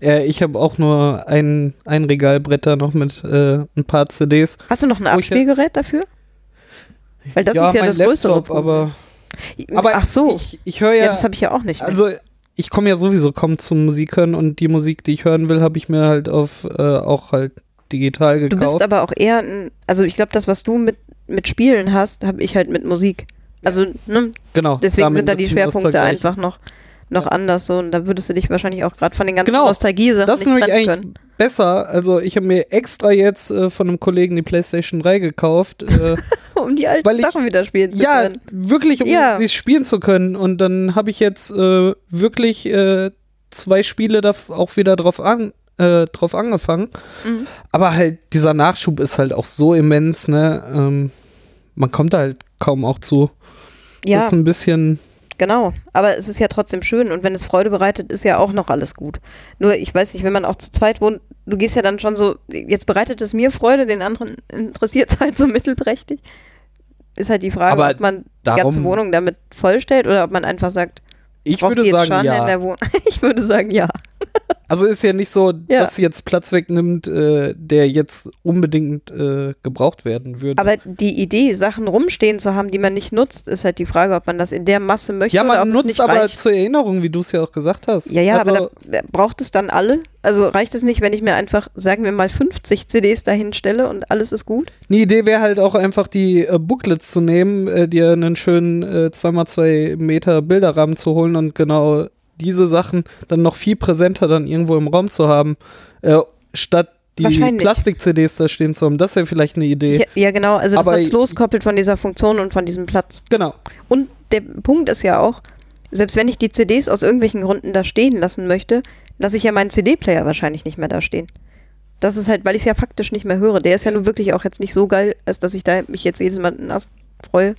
Ja, ich habe auch nur ein, ein Regalbretter noch mit äh, ein paar CDs. Hast du noch ein Abspielgerät dafür? Weil das ja, ist ja das größere Laptop, Problem. aber, aber Ach so. ich, ich höre ja, ja, das habe ich ja auch nicht mehr. also ich komme ja sowieso kaum zum Musik hören und die Musik, die ich hören will, habe ich mir halt auf äh, auch halt digital du gekauft. bist aber auch eher also ich glaube, das, was du mit, mit Spielen hast, habe ich halt mit Musik. Also, ne, genau. deswegen sind da die Schwerpunkte einfach noch, noch anders so. Und da würdest du dich wahrscheinlich auch gerade von den ganzen Genau, Nostalgie-Sachen Das ist nicht trennen eigentlich können. besser. Also ich habe mir extra jetzt äh, von einem Kollegen die PlayStation 3 gekauft. Äh, <laughs> Um die alten ich- Sachen wieder spielen zu ja, können. wirklich, um Ja. sie spielen zu können. Und dann habe ich jetzt äh, wirklich äh, zwei Spiele da auch wieder drauf, an, äh, drauf angefangen. Mhm. Aber halt, dieser Nachschub ist halt auch so immens, ne? Ähm, man kommt da halt kaum auch zu. Ja, ist ein bisschen. Genau, aber es ist ja trotzdem schön und wenn es Freude bereitet, ist ja auch noch alles gut. Nur ich weiß nicht, wenn man auch zu zweit wohnt, du gehst ja dann schon so, jetzt bereitet es mir Freude, den anderen interessiert es halt so mittelprächtig. Ist halt die Frage, Aber ob man die darum- ganze Wohnung damit vollstellt oder ob man einfach sagt, Ich würde die jetzt sagen, schon in ja. der Wohnung. <laughs> ich würde sagen, ja. Also ist ja nicht so, Ja. dass jetzt Platz wegnimmt, äh, der jetzt unbedingt äh, gebraucht werden würde. Aber die Idee, Sachen rumstehen zu haben, die man nicht nutzt, ist halt die Frage, ob man das in der Masse möchte ja, oder ob man es nutzt nicht aber reicht. zur Erinnerung, wie du es ja auch gesagt hast. Ja, ja, also, aber da, braucht es dann alle? Also reicht es nicht, wenn ich mir einfach, sagen wir mal, 50 CDs dahin stelle und alles ist gut? Eine Idee wäre halt auch einfach die äh, Booklets zu nehmen, äh, dir einen schönen äh, 2x2 Meter Bilderrahmen zu holen und genau diese Sachen dann noch viel präsenter dann irgendwo im Raum zu haben, äh, statt die. Plastik-CDs da stehen zu haben. Das wäre vielleicht eine Idee. Ja, ja, genau, also dass Aber man es ich- loskoppelt von dieser Funktion und von diesem Platz. Genau. Und der Punkt ist ja auch, selbst wenn ich die CDs aus irgendwelchen Gründen da stehen lassen möchte, lasse ich ja meinen CD-Player wahrscheinlich nicht mehr da stehen. Das ist halt, weil ich es ja faktisch nicht mehr höre. Der ist ja nun wirklich auch jetzt nicht so geil, als dass ich da mich jetzt jedes Mal nass freue,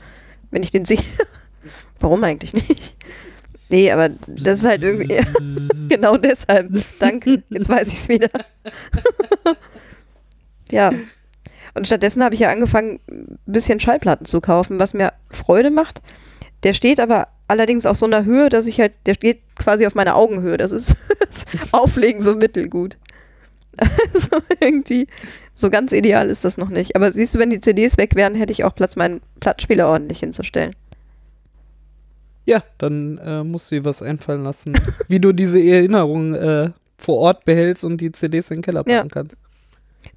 wenn ich den sehe. <laughs> Warum eigentlich nicht? Nee, aber das ist halt irgendwie. <laughs> genau deshalb. Danke. Jetzt weiß ich es wieder. <laughs> ja. Und stattdessen habe ich ja angefangen, ein bisschen Schallplatten zu kaufen, was mir Freude macht. Der steht aber allerdings auf so einer Höhe, dass ich halt, der steht quasi auf meiner Augenhöhe. Das ist <laughs> das Auflegen so mittelgut. Also irgendwie, So ganz ideal ist das noch nicht. Aber siehst du, wenn die CDs weg wären, hätte ich auch Platz, meinen Plattenspieler ordentlich hinzustellen. Ja, dann äh, musst du dir was einfallen lassen, <laughs> wie du diese Erinnerung äh, vor Ort behältst und die CDs in den Keller packen Ja. kannst.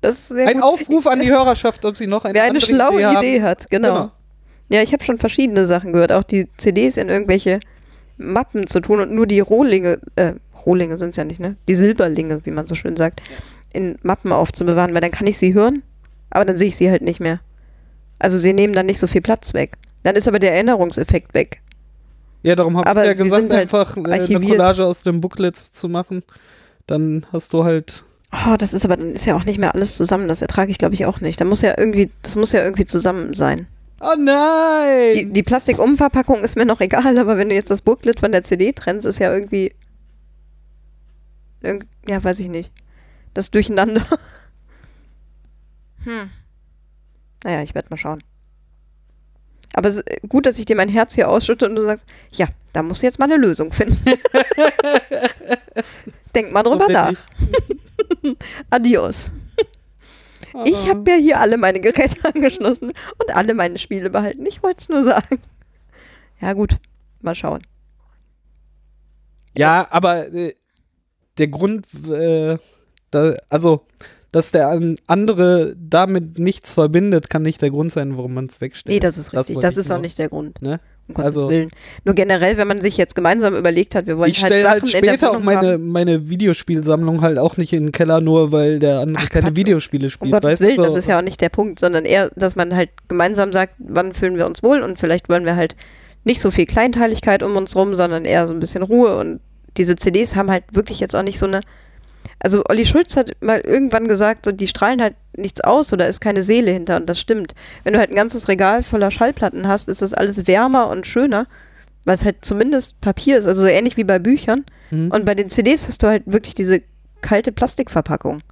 Das ist sehr Ein gut. Aufruf an die Hörerschaft, ob sie noch eine Wer eine schlaue Idee, Idee, hat, genau. Genau. Ja, ich habe schon verschiedene Sachen gehört, auch die CDs in irgendwelche Mappen zu tun und nur die Rohlinge, äh, Rohlinge sind es ja nicht, ne? Die Silberlinge, wie man so schön sagt, in Mappen aufzubewahren, weil dann kann ich sie hören, aber dann sehe ich sie halt nicht mehr. Also sie nehmen dann nicht so viel Platz weg. Dann ist aber der Erinnerungseffekt weg. Ja, darum habe ich ja gesagt, halt einfach äh, eine archiviert. Collage aus dem Booklet zu machen. Dann hast du halt. Oh, das ist aber, dann ist ja auch nicht mehr alles zusammen. Das ertrage ich, glaube ich, auch nicht. Da muss ja irgendwie, das muss ja irgendwie zusammen sein. Oh nein! Die, die Plastikumverpackung ist mir noch egal, aber wenn du jetzt das Booklet von der CD trennst, ist ja irgendwie. Irg ja, weiß ich nicht. Das Durcheinander. <laughs> Hm. Naja, ich werde mal schauen. Aber es ist gut, dass ich dir mein Herz hier ausschütte und du sagst, ja, da musst du jetzt mal eine Lösung finden. <laughs> Denk mal drüber So nach. <laughs> Adios. Ich Ah. habe ja hier alle meine Geräte <laughs> angeschlossen und alle meine Spiele behalten. Ich wollte es nur sagen. Ja, gut. Mal schauen. Ja, aber äh, der Grund, äh, da, also, dass der an- andere damit nichts verbindet, kann nicht der Grund sein, warum man es wegstellt. Nee, das ist richtig. Das, ich ist auch nicht der Grund. Ne? Um Gottes Also- Willen. Nur generell, wenn man sich jetzt gemeinsam überlegt hat, wir wollen Ich halt Sachen halt in der später auch meine, haben. meine Videospielsammlung halt auch nicht in den Keller, nur weil der andere Ach, keine Quatsch. Videospiele Um spielt. Gottes weißt Willen, du? das ist ja auch nicht der Punkt, sondern eher, dass man halt gemeinsam sagt, wann fühlen wir uns wohl und vielleicht wollen wir halt nicht so viel Kleinteiligkeit um uns rum, sondern eher so ein bisschen Ruhe und diese CDs haben halt wirklich jetzt auch nicht so eine. Also Olli Schulz hat mal irgendwann gesagt, so, die strahlen halt nichts aus oder ist keine Seele hinter und das stimmt. Wenn du halt ein ganzes Regal voller Schallplatten hast, ist das alles wärmer und schöner, weil es halt zumindest Papier ist, also so ähnlich wie bei Büchern. Mhm. Und bei den CDs hast du halt wirklich diese kalte Plastikverpackung.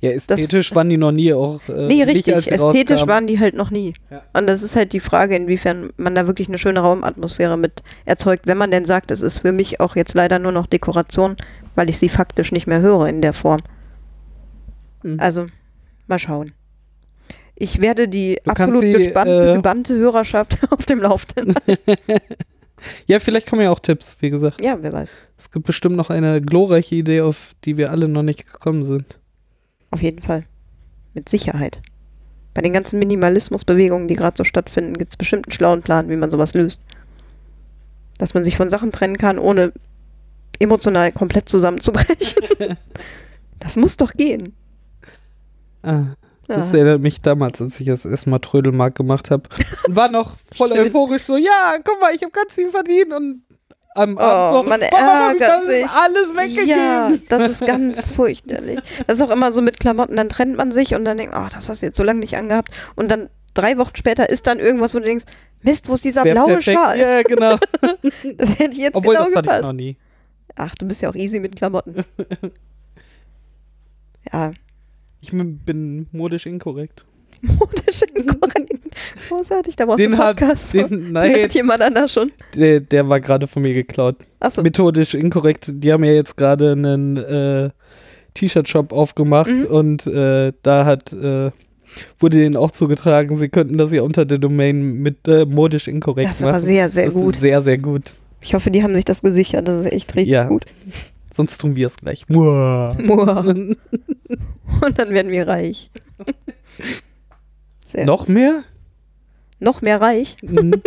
Ja, ästhetisch waren die noch nie auch. Äh, Nee, nicht, richtig. sie Ästhetisch waren die halt noch nie. Ja. Und das ist halt die Frage, inwiefern man da wirklich eine schöne Raumatmosphäre mit erzeugt, wenn man denn sagt, es ist für mich auch jetzt leider nur noch Dekoration, weil ich sie faktisch nicht mehr höre in der Form. Mhm. Also, mal schauen. Ich werde die Du absolut sie, gespannte, äh, gebannte Hörerschaft <laughs> auf dem Laufenden. <laughs> Ja, vielleicht kommen ja auch Tipps, wie gesagt. ja, wer weiß. Es gibt bestimmt noch eine glorreiche Idee, auf die wir alle noch nicht gekommen sind. Auf jeden Fall. Mit Sicherheit. Bei den ganzen Minimalismusbewegungen, die gerade so stattfinden, gibt es bestimmt einen schlauen Plan, wie man sowas löst. Dass man sich von Sachen trennen kann, ohne emotional komplett zusammenzubrechen. <laughs> das muss doch gehen. Ah, das Ja. erinnert mich damals, als ich das erste Mal Trödelmark gemacht habe. Und war noch <laughs> voll euphorisch so, ja, guck mal, ich habe ganz viel verdient und am Oh, Abend so, man <laughs> ich ärgert sich. alles weggegeben. Ja, das ist ganz furchterlich. Das ist auch immer so mit Klamotten, dann trennt man sich und dann denkt, oh, das hast du jetzt so lange nicht angehabt. Und dann drei Wochen später ist dann irgendwas, wo du denkst, Mist, wo ist dieser Wär blaue perfekt. Schal? Ja, genau. Das hätte jetzt Obwohl, genau das hatte ich gepasst. noch nie. Ach, du bist ja auch easy mit Klamotten. <laughs> ja, Ich bin- modisch inkorrekt. <laughs> modisch inkorrekt. Großartig, da brauchst du Den einen hat, Podcast. den, Den nein, hat jemand anders schon. der, der war gerade von mir geklaut. Achso, Methodisch inkorrekt. Die haben ja jetzt gerade einen äh, T-Shirt-Shop aufgemacht Mhm. und äh, da hat äh, wurde denen auch zugetragen, sie könnten das ja unter der Domain mit äh, modisch inkorrekt das ist machen. aber sehr, sehr das gut. Sehr, sehr gut. Ich hoffe, die haben sich das gesichert. Das ist echt richtig Ja. gut. Sonst tun wir es gleich. Muah. Moa. <laughs> Und dann werden wir reich. Sehr. Noch mehr? Noch mehr reich? Mhm.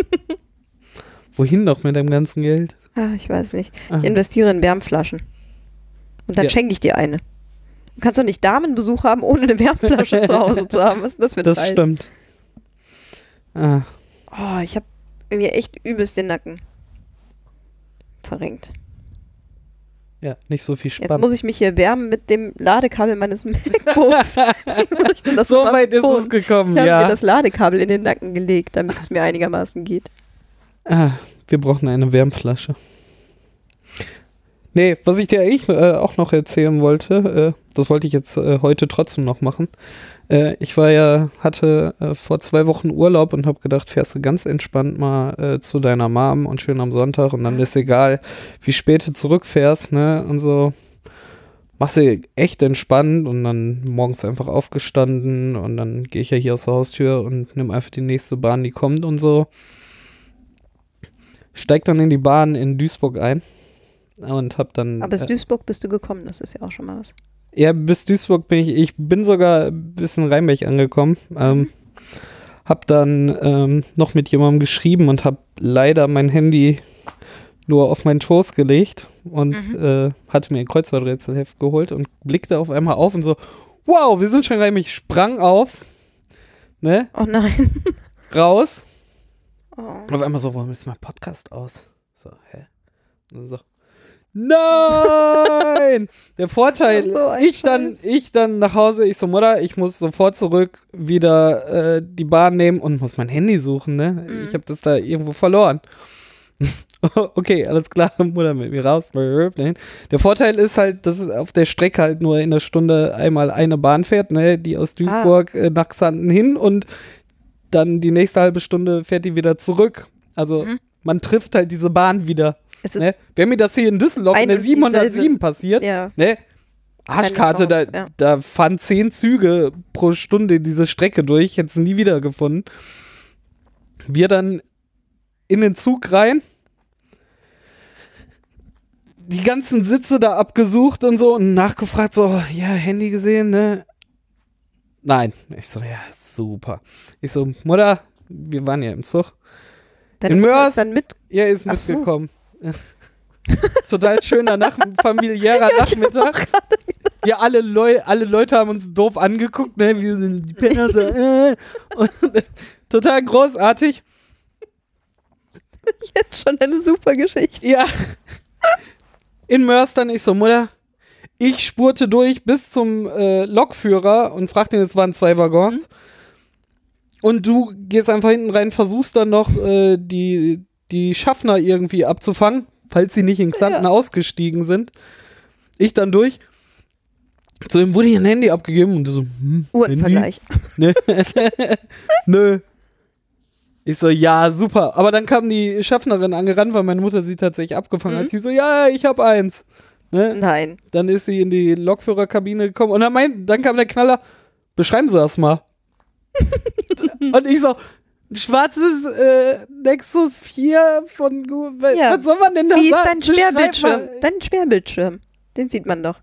<laughs> Wohin noch mit dem ganzen Geld? Ah, ich weiß nicht. Ah. Ich investiere in Wärmflaschen. Und dann Ja. schenke ich dir eine. Du kannst doch nicht Damenbesuch haben, ohne eine Wärmflasche zu Hause zu haben. Was ist das für ein Das stimmt. Ah, Oh, ich habe mir echt übelst den Nacken verrenkt. ja, nicht so viel Jetzt Spannung. muss ich mich hier wärmen mit dem Ladekabel meines <laughs> MacBooks. <laughs> Ich so weit ist es gekommen, Ich habe ja. mir das Ladekabel in den Nacken gelegt, damit es mir einigermaßen geht. Ah, wir brauchen eine Wärmflasche. Nee, was ich dir eigentlich äh, auch noch erzählen wollte, äh, das wollte ich jetzt äh, heute trotzdem noch machen. Äh, ich war ja, hatte äh, vor zwei Wochen Urlaub und habe gedacht, fährst du ganz entspannt mal äh, zu deiner Mom und schön am Sonntag und dann ist egal, wie spät du zurückfährst, ne? Und so machst du echt entspannt und dann morgens einfach aufgestanden und dann gehe ich ja hier aus der Haustür und nehme einfach die nächste Bahn, die kommt und so. Steig dann in die Bahn in Duisburg ein und hab dann. Aber bis äh, Duisburg bist du gekommen, das ist ja auch schon mal was. Ja, bis Duisburg bin ich, ich bin sogar bis in Rheinberg angekommen. Ähm, hab dann ähm, noch mit jemandem geschrieben und hab leider mein Handy nur auf meinen Toast gelegt und äh, hatte mir ein Kreuzworträtselheft geholt und blickte auf einmal auf und so, wow, wir sind schon in Rheinberg. Ich sprang auf, ne, Oh nein. <laughs> raus. Oh. Auf einmal so, warum ist mein Podcast aus? So, hä? Und dann so, nein! Der Vorteil, So ich dann, ich dann nach Hause, ich so, Mutter, ich muss sofort zurück wieder äh, die Bahn nehmen und muss mein Handy suchen, ne? Mhm. Ich habe das da irgendwo verloren. <laughs> okay, alles klar, <laughs> Mutter mit mir raus. Der Vorteil ist halt, dass es auf der Strecke halt nur in der Stunde einmal eine Bahn fährt, ne? Die aus Duisburg äh, nach Xanten hin und dann die nächste halbe Stunde fährt die wieder zurück. Also Mhm. Man trifft halt diese Bahn wieder. Ne? Wäre mir das hier in Düsseldorf in der und 707 dieselbe- passiert, ja. ne? Arschkarte, da, ja. da fahren zehn Züge pro Stunde diese Strecke durch, hätte es nie wieder gefunden. Wir dann in den Zug rein, die ganzen Sitze da abgesucht und so und nachgefragt, so, ja, Handy gesehen, ne? Nein. Ich so, ja, super. Ich so, Mutter, wir waren ja im Zug. Deine in Mörs- ist dann mit. Ja, ist Ach so. mitgekommen. <laughs> Total schöner Nach familiärer <laughs> Nachmittag. <laughs> Wir alle, Leu alle Leute haben uns doof angeguckt, ne? Wir sind die Penner so, äh. Und, total großartig. Jetzt schon eine super Geschichte. Ja. In Mörs dann ich so, Mutter, ich spurte durch bis zum äh, Lokführer und fragte ihn, es waren zwei Waggons. Und du gehst einfach hinten rein, versuchst dann noch äh, die, die Schaffner irgendwie abzufangen, falls sie nicht in Xanten Ja. ausgestiegen sind. Ich dann durch. Zu ihm wurde hier ein Handy abgegeben und du so, hm, Uhrenvergleich. <laughs> Ne? <laughs> Nö. Ich so, ja, super. Aber dann kam die Schaffnerin angerannt, weil meine Mutter sie tatsächlich abgefangen Mhm. hat. Sie so, ja, ich hab eins. Ne? Nein. Dann ist sie in die Lokführerkabine gekommen und dann, mein, dann kam der Knaller, beschreiben Sie das mal. <laughs> <laughs> und ich so, ein schwarzes äh, Nexus 4 von Google. Ja. Was soll man denn da Wie ist sagen? dein Beschreib Sperrbildschirm? Dein Sperrbildschirm. Den sieht man doch.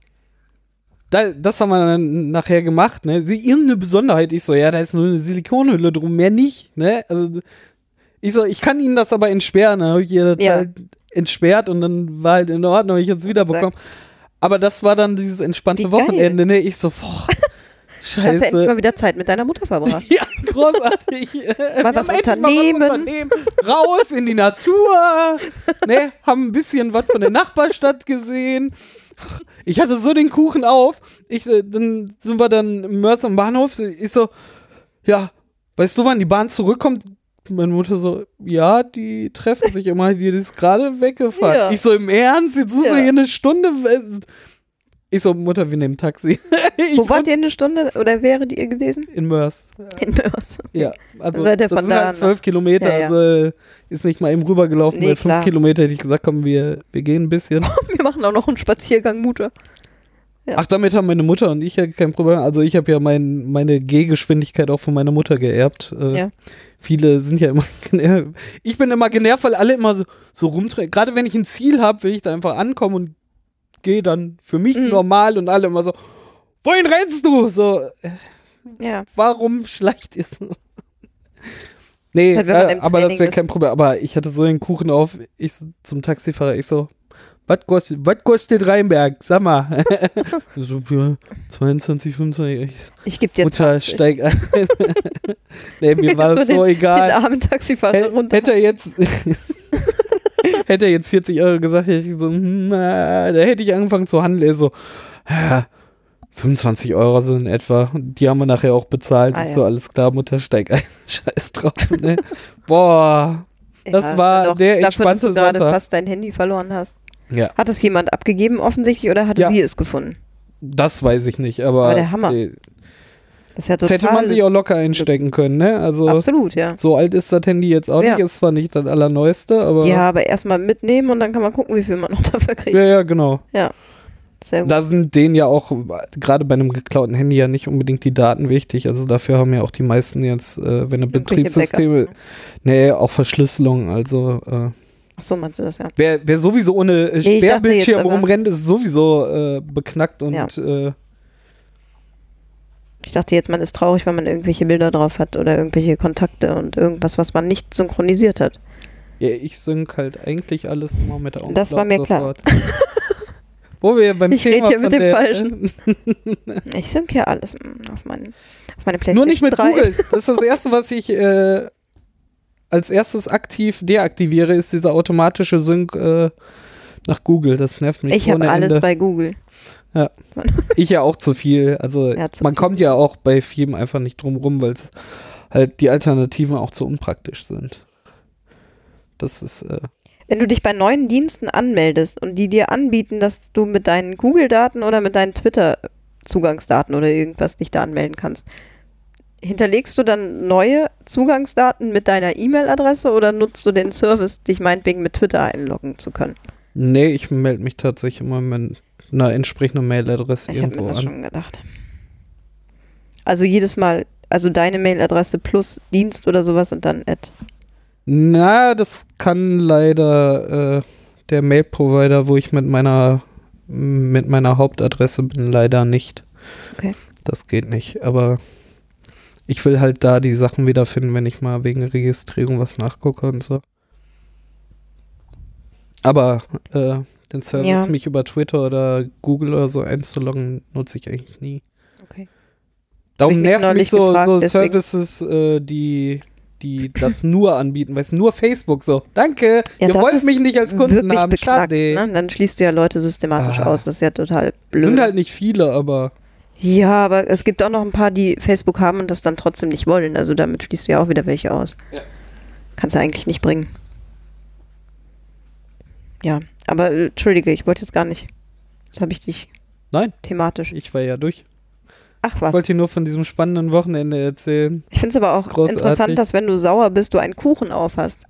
Da, das haben wir dann nachher gemacht, ne? Sie, irgendeine Besonderheit. Ich so, ja, da ist nur eine Silikonhülle drum, mehr nicht, ne? Also, ich so, ich kann Ihnen das aber entsperren. Dann habe ich ihr das Ja. halt entsperrt und dann war halt in Ordnung, hab ich jetzt wieder bekommen. Aber das war dann dieses entspannte Wie geil. Wochenende, ne? Ich so, boah, Hast du endlich scheiße. mal wieder Zeit mit deiner Mutter verbracht. <laughs> Ja, großartig. <laughs> Mal was unternehmen. was unternehmen. Raus in die Natur. Ne, haben ein bisschen was von der Nachbarstadt gesehen. Ich hatte so den Kuchen auf. Ich, äh, dann sind wir dann im Mörs am Bahnhof. Ich so, ja, weißt du, wann die Bahn zurückkommt? Meine Mutter so, ja, die treffen sich immer, die ist gerade weggefahren. Ja. Ich so, im Ernst? Jetzt ist Ja. hier eine Stunde. Ich so, Mutter, wir nehmen Taxi. <laughs> Wo wart ihr eine Stunde oder wäret ihr gewesen? In Mörs. In Mörs. Ja, also seid ihr das sind da halt zwölf Kilometer, Ja, ja. also ist nicht mal eben rübergelaufen, Nee, fünf. Kilometer hätte ich gesagt, komm, wir, wir gehen ein bisschen. <laughs> Wir machen auch noch einen Spaziergang, Mutter. Ja. Ach, damit haben meine Mutter und ich ja kein Problem. Also ich habe ja mein, meine Gehgeschwindigkeit auch von meiner Mutter geerbt. Äh, Ja. Viele sind ja immer <laughs> genervt. Ich bin immer genervt, weil alle immer so, so rumdrehen. Gerade wenn ich ein Ziel habe, will ich da einfach ankommen und gehe dann für mich Mhm. normal und alle immer so, wohin rennst du? So, äh, Ja. warum schleicht ihr so? Nee, Halt, äh, aber das wäre kein Problem. Aber ich hatte so den Kuchen auf, ich so zum Taxifahrer, ich so, was kostet, was kostet Rheinberg? Sag mal. <laughs> so, ja, 22, 25. Ich so, Ich gebe dir Mutter, 20. steig ein. <laughs> nee, mir <laughs> war das So Den egal. armen Taxifahrer runter. Hätte er jetzt. Hätte er jetzt 40 Euro gesagt, hätte ich so, hm, na, da hätte ich angefangen zu handeln. Er so, ja, 25 Euro so in etwa. Und die haben wir nachher auch bezahlt. Ah, ist ja. so, alles klar, Mutter, steig ein. <laughs> Scheiß drauf. Ne? Boah. das ist war ja noch der dafür, dass du entspannte gerade fast dein Handy verloren hast. Ja, Hat es jemand abgegeben offensichtlich oder hatte Ja. sie es gefunden? das weiß ich nicht, aber. Aber der Hammer. äh, Das ist ja Das total. hätte man sich auch locker einstecken können, ne? Also. Absolut, ja. So alt ist das Handy jetzt auch Ja. nicht. Ist zwar nicht das allerneueste, aber. Ja, aber erstmal mitnehmen und dann kann man gucken, wie viel man noch <laughs> dafür kriegt. ja, ja, genau. Ja. Sehr gut. Da sind denen ja auch, gerade bei einem geklauten Handy ja nicht unbedingt die Daten wichtig. Also dafür haben ja auch die meisten jetzt, äh, wenn eine Irgendwelche Betriebssysteme, nee, auch Verschlüsselung. Also äh, Ach so, meinst du das, ja. wer, wer sowieso ohne äh, Nee, Sperrbildschirm rumrennt, ist sowieso äh, beknackt und Ja. Ich dachte jetzt, man ist traurig, wenn man irgendwelche Bilder drauf hat oder irgendwelche Kontakte und irgendwas, was man nicht synchronisiert hat. ja, ich sync halt eigentlich alles immer mit der Das war mir klar. Wo wir beim <laughs> Ich Thema red hier mit dem Falschen. <laughs> Ich sync ja alles mm, auf, meinen, auf meine PlayStation Nur nicht mit 3. Google. Das ist das Erste, was ich äh, als erstes aktiv deaktiviere, ist dieser automatische Sync äh, nach Google. Das nervt mich Ich habe alles Ende. bei Google. <laughs> Ich ja auch zu viel. Also Ja, zu man viel. kommt ja auch bei vielem einfach nicht drum rum, weil halt die Alternativen auch zu unpraktisch sind. Das ist äh, Wenn du dich bei neuen Diensten anmeldest und die dir anbieten, dass du mit deinen Google-Daten oder mit deinen Twitter-Zugangsdaten oder irgendwas dich da anmelden kannst, hinterlegst du dann neue Zugangsdaten mit deiner E-Mail-Adresse oder nutzt du den Service, dich meinetwegen mit Twitter einloggen zu können? nee, ich melde mich tatsächlich immer mit einer entsprechenden Mailadresse Ich irgendwo mir das an. schon gedacht. Also jedes Mal, also deine Mailadresse plus Dienst oder sowas und dann Ad. Na, das kann leider äh, der Mail-Provider, wo ich mit meiner mit meiner Hauptadresse bin, leider nicht. Okay. Das geht nicht. Aber ich will halt da die Sachen wiederfinden, wenn ich mal wegen Registrierung was nachgucke und so. Aber äh, den Service, Ja. mich über Twitter oder Google oder so einzuloggen, nutze ich eigentlich nie. Okay. Darum ich mich nerven mich neulich so, gefragt, so. Services, äh, die, die das <laughs> nur anbieten, weil es nur Facebook so. Danke, Ja, ihr wollt mich nicht als Kunden haben. beknackt, Schade. ne? Dann schließt du ja Leute systematisch Ah. aus. Das ist ja total blöd. Sind halt nicht viele, aber ja, aber es gibt auch noch ein paar, die Facebook haben und das dann trotzdem nicht wollen. Also damit schließt du ja auch wieder welche aus. Ja. Kannst du eigentlich nicht bringen. Ja, aber äh, entschuldige, ich wollte jetzt gar nicht. Jetzt habe ich dich nein, thematisch. ich war ja durch. Ach Ich was. wollte dir nur von diesem spannenden Wochenende erzählen. Ich finde es aber auch großartig. interessant, dass wenn du sauer bist, du einen Kuchen aufhast.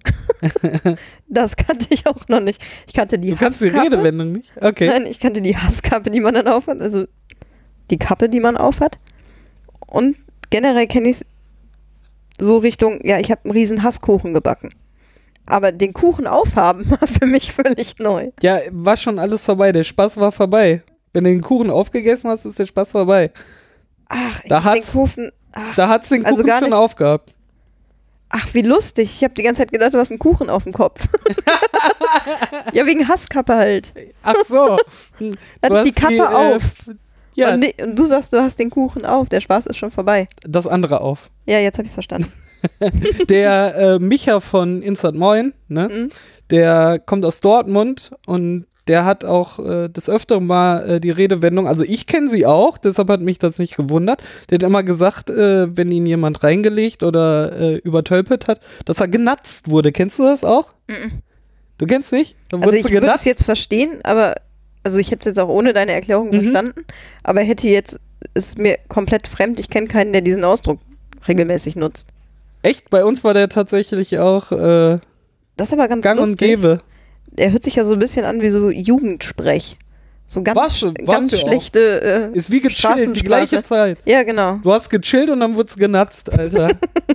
<laughs> das kannte ich auch noch nicht. Ich kannte die Du kannst die Hasskappe. Redewendung nicht? Okay. Nein, ich kannte die Hasskappe, die man dann aufhat, also die Kappe, die man aufhat. Und generell kenne ich es so Richtung, ja, ich habe einen riesen Hasskuchen gebacken. Aber den Kuchen aufhaben war für mich völlig neu. Ja, war schon alles vorbei. Der Spaß war vorbei. Wenn du den Kuchen aufgegessen hast, ist der Spaß vorbei. Ach, Da ich hab den hat's- Kuchen. Ach, Da hat's den Also Kuchen gar schon aufgehabt. ach, wie lustig. Ich habe die ganze Zeit gedacht, du hast einen Kuchen auf dem Kopf. <laughs> ja, wegen Hasskappe halt. Ach so. <laughs> Du Hatte die Kappe äh, auf. Ja, Und, ne- und du sagst, du hast den Kuchen auf. Der Spaß ist schon vorbei. das andere auf. Ja, jetzt habe ich es verstanden. <laughs> Der äh, Micha von Insert Moin, ne? Mhm. Der kommt aus Dortmund und der hat auch äh, des Öfteren mal äh, die Redewendung, also ich kenne sie auch, deshalb hat mich das nicht gewundert. Der hat immer gesagt, äh, wenn ihn jemand reingelegt oder äh, übertölpelt hat, dass er genatzt wurde. Kennst du das auch? Mhm. Du kennst nicht? Dann Also ich würde es genatzt? jetzt verstehen, aber also ich hätte es jetzt auch ohne deine Erklärung Mhm. verstanden, aber hätte jetzt ist mir komplett fremd. Ich kenne keinen, der diesen Ausdruck regelmäßig nutzt. Echt? Bei uns war der tatsächlich auch äh, Das ist aber ganz gang und lustig. gäbe. Er hört sich ja so ein bisschen an wie so Jugendsprech. So ganz, War's schon- ganz schlechte. Äh, Ist wie gechillt, die gleiche Zeit. ja, genau. Du hast gechillt und dann wurd's genatzt, Alter.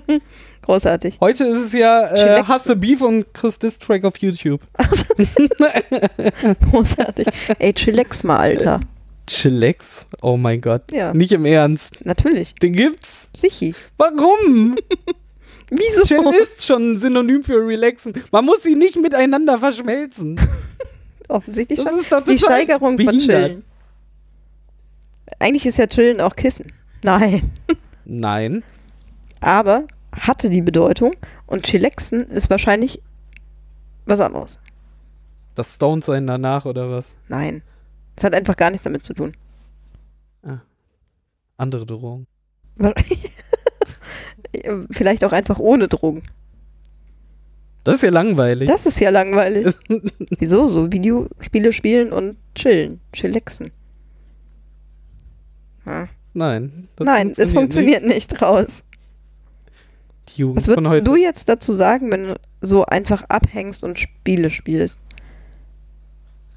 <laughs> Großartig. Heute ist es ja äh. Hasse Beef und Chris Distrack auf YouTube. <laughs> Großartig. Ey, chillax mal, Alter. Chillax? Oh mein Gott. Ja. Nicht im Ernst. Natürlich. Den gibt's? Sichi. Warum? <laughs> Wieso? Chill ist schon ein Synonym für relaxen. Man muss sie nicht miteinander verschmelzen. <laughs> Offensichtlich Das schon. ist doch Die Steigerung von behindert. Chillen. Eigentlich ist ja Chillen auch Kiffen. Nein. <laughs> Nein. aber hatte die Bedeutung und Chillaxen ist wahrscheinlich was anderes. Das Stone sein danach oder was? Nein. Es hat einfach gar nichts damit zu tun. Andere Drohung. <laughs> Vielleicht auch einfach ohne Drogen. Das ist ja langweilig. Das ist ja langweilig. <laughs> Wieso? So Videospiele spielen und chillen. Chillaxen. Hm. Nein. Nein, es funktioniert nicht raus. Nicht. Die Jugend Was von würdest heute. du jetzt dazu sagen, wenn du so einfach abhängst und Spiele spielst?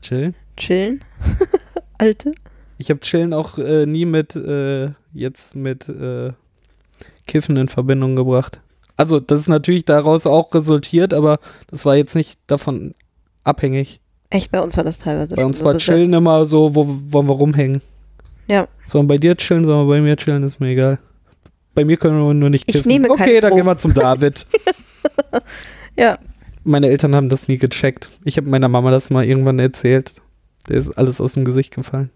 Chill. Chillen? <laughs> Alte. Ich habe Chillen auch äh, nie mit, äh, jetzt mit äh, Kiffen in Verbindung gebracht. Also, das ist natürlich daraus auch resultiert, aber das war jetzt nicht davon abhängig. Echt, bei uns war das teilweise Bei uns so war besetzt. Chillen immer so, wo wollen wir rumhängen. Ja. Sollen wir bei dir chillen, sollen wir bei mir chillen, ist mir egal. Bei mir können wir nur nicht Ich kiffen. nehme okay, dann gehen wir zum David. <laughs> Ja. Meine Eltern haben das nie gecheckt. Ich habe meiner Mama das mal irgendwann erzählt. Der ist alles aus dem Gesicht gefallen.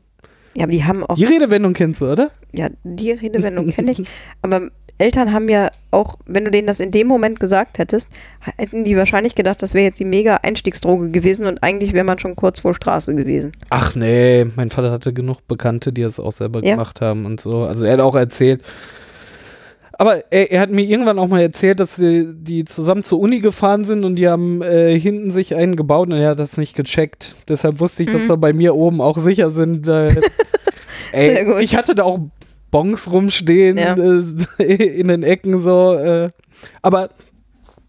Ja, aber die haben auch, Die Redewendung kennst du, oder? ja, die Redewendung kenne ich. <laughs> Aber Eltern haben ja auch, wenn du denen das in dem Moment gesagt hättest, hätten die wahrscheinlich gedacht, das wäre jetzt die mega Einstiegsdroge gewesen und eigentlich wäre man schon kurz vor Straße gewesen. Ach nee, mein Vater hatte genug Bekannte, die das auch selber Ja. gemacht haben und so. Also er hat auch erzählt. Aber er, er hat mir irgendwann auch mal erzählt, dass sie, die zusammen zur Uni gefahren sind und die haben äh, hinten sich einen gebaut und er hat das nicht gecheckt. Deshalb wusste ich, dass Mhm. wir bei mir oben auch sicher sind. Äh, <laughs> ey, ich hatte da auch Bons rumstehen Ja. äh, <laughs> in den Ecken so. Äh, aber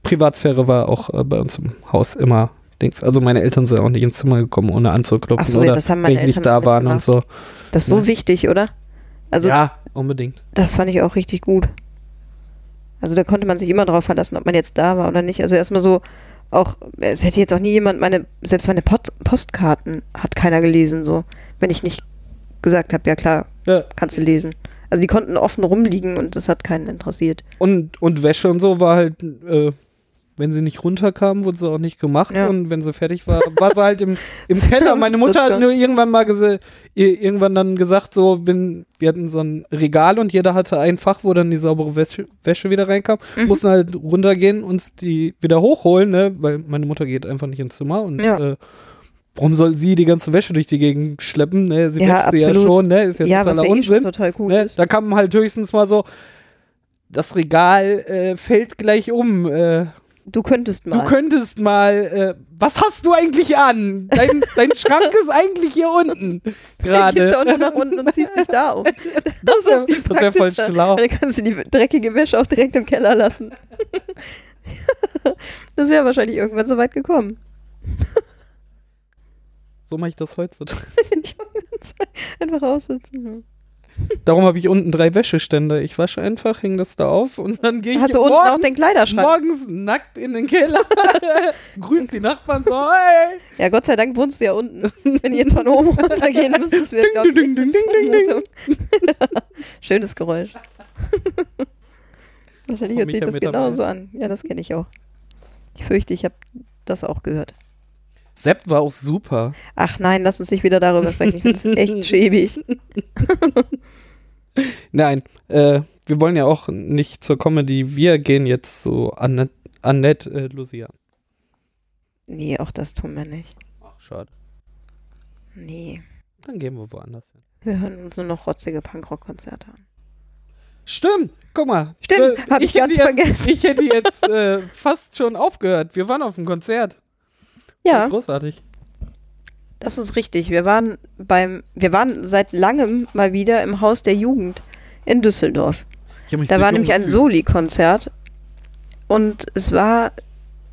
Privatsphäre war auch äh, bei uns im Haus immer Dings. Also meine Eltern sind auch nicht ins Zimmer gekommen, ohne anzuklopfen so, ja, oder das haben wenn meine ich nicht da waren und so. Das ist so Ja. wichtig, oder? Also ja, unbedingt. das fand ich auch richtig gut. Also da konnte man sich immer drauf verlassen, ob man jetzt da war oder nicht. Also erstmal so, auch, es hätte jetzt auch nie jemand meine, selbst meine Pot Postkarten hat keiner gelesen, so, wenn ich nicht gesagt habe, ja klar, Ja. kannst du lesen. Also die konnten offen rumliegen und das hat keinen interessiert. Und, und Wäsche und so war halt, äh, wenn sie nicht runterkam, wurde sie auch nicht gemacht. Ja. Und wenn sie fertig war, war sie halt im, im <laughs> Keller. Meine Mutter hat nur irgendwann mal irgendwann dann gesagt, so, wenn wir hatten so ein Regal und jeder hatte ein Fach, wo dann die saubere Wäsche, Wäsche wieder reinkam, Mhm. mussten halt runtergehen und die wieder hochholen, ne? Weil meine Mutter geht einfach nicht ins Zimmer und Ja. äh, warum soll sie die ganze Wäsche durch die Gegend schleppen? Ne? Sie Ja, wäscht sie ja schon, ne? Ist ja, Ja, was totaler ja eh Unsinn. total cool Ne? Da kam halt höchstens mal so, das Regal äh, fällt gleich um. Äh, Du könntest mal. du könntest mal, äh, was hast du eigentlich an? Dein, <laughs> dein Schrank ist eigentlich hier unten Gehst gerade. auch nur nach unten und ziehst dich da auf. <laughs> Das das wär voll schlau. Dann kannst du die dreckige Wäsche auch direkt im Keller lassen. <laughs> das wäre wahrscheinlich irgendwann so weit gekommen. So mache ich das heutzutage. <laughs> Einfach aussitzen. Darum habe ich unten drei Wäscheständer. Ich wasche einfach, hänge das da auf und dann gehe ich Hast du unten auch morgens, den Kleiderschrank? morgens nackt in den Keller. <laughs> Grüß die Nachbarn so, hey. Ja, Gott sei Dank wohnst du ja unten. Wenn die jetzt von oben runtergehen müsstest, wäre Ding, es, ding, ding, ding, ding, ding. <laughs> Schönes Geräusch. Wahrscheinlich hört sich das genauso an. Ja, das kenne ich auch. Ich fürchte, ich habe das auch gehört. Sepp war auch super. Ach nein, lass uns nicht wieder darüber sprechen. Ich finde das echt <laughs> schäbig. Nein, äh, wir wollen ja auch nicht zur Comedy. Wir gehen jetzt zu Annette, Annette äh, Lucia. Nee, auch das tun wir nicht. Ach, schade. Nee. Dann gehen wir woanders hin. Wir hören uns nur noch rotzige Punkrock-Konzerte an. Stimmt, guck mal. Stimmt, hab ich hätte ganz jetzt, vergessen. Ich hätte jetzt äh, fast schon aufgehört. Wir waren auf dem Konzert. Ja, Großartig. das ist richtig. Wir waren beim, wir waren seit langem mal wieder im Haus der Jugend in Düsseldorf. Da war nämlich ein. Soli-Konzert und es war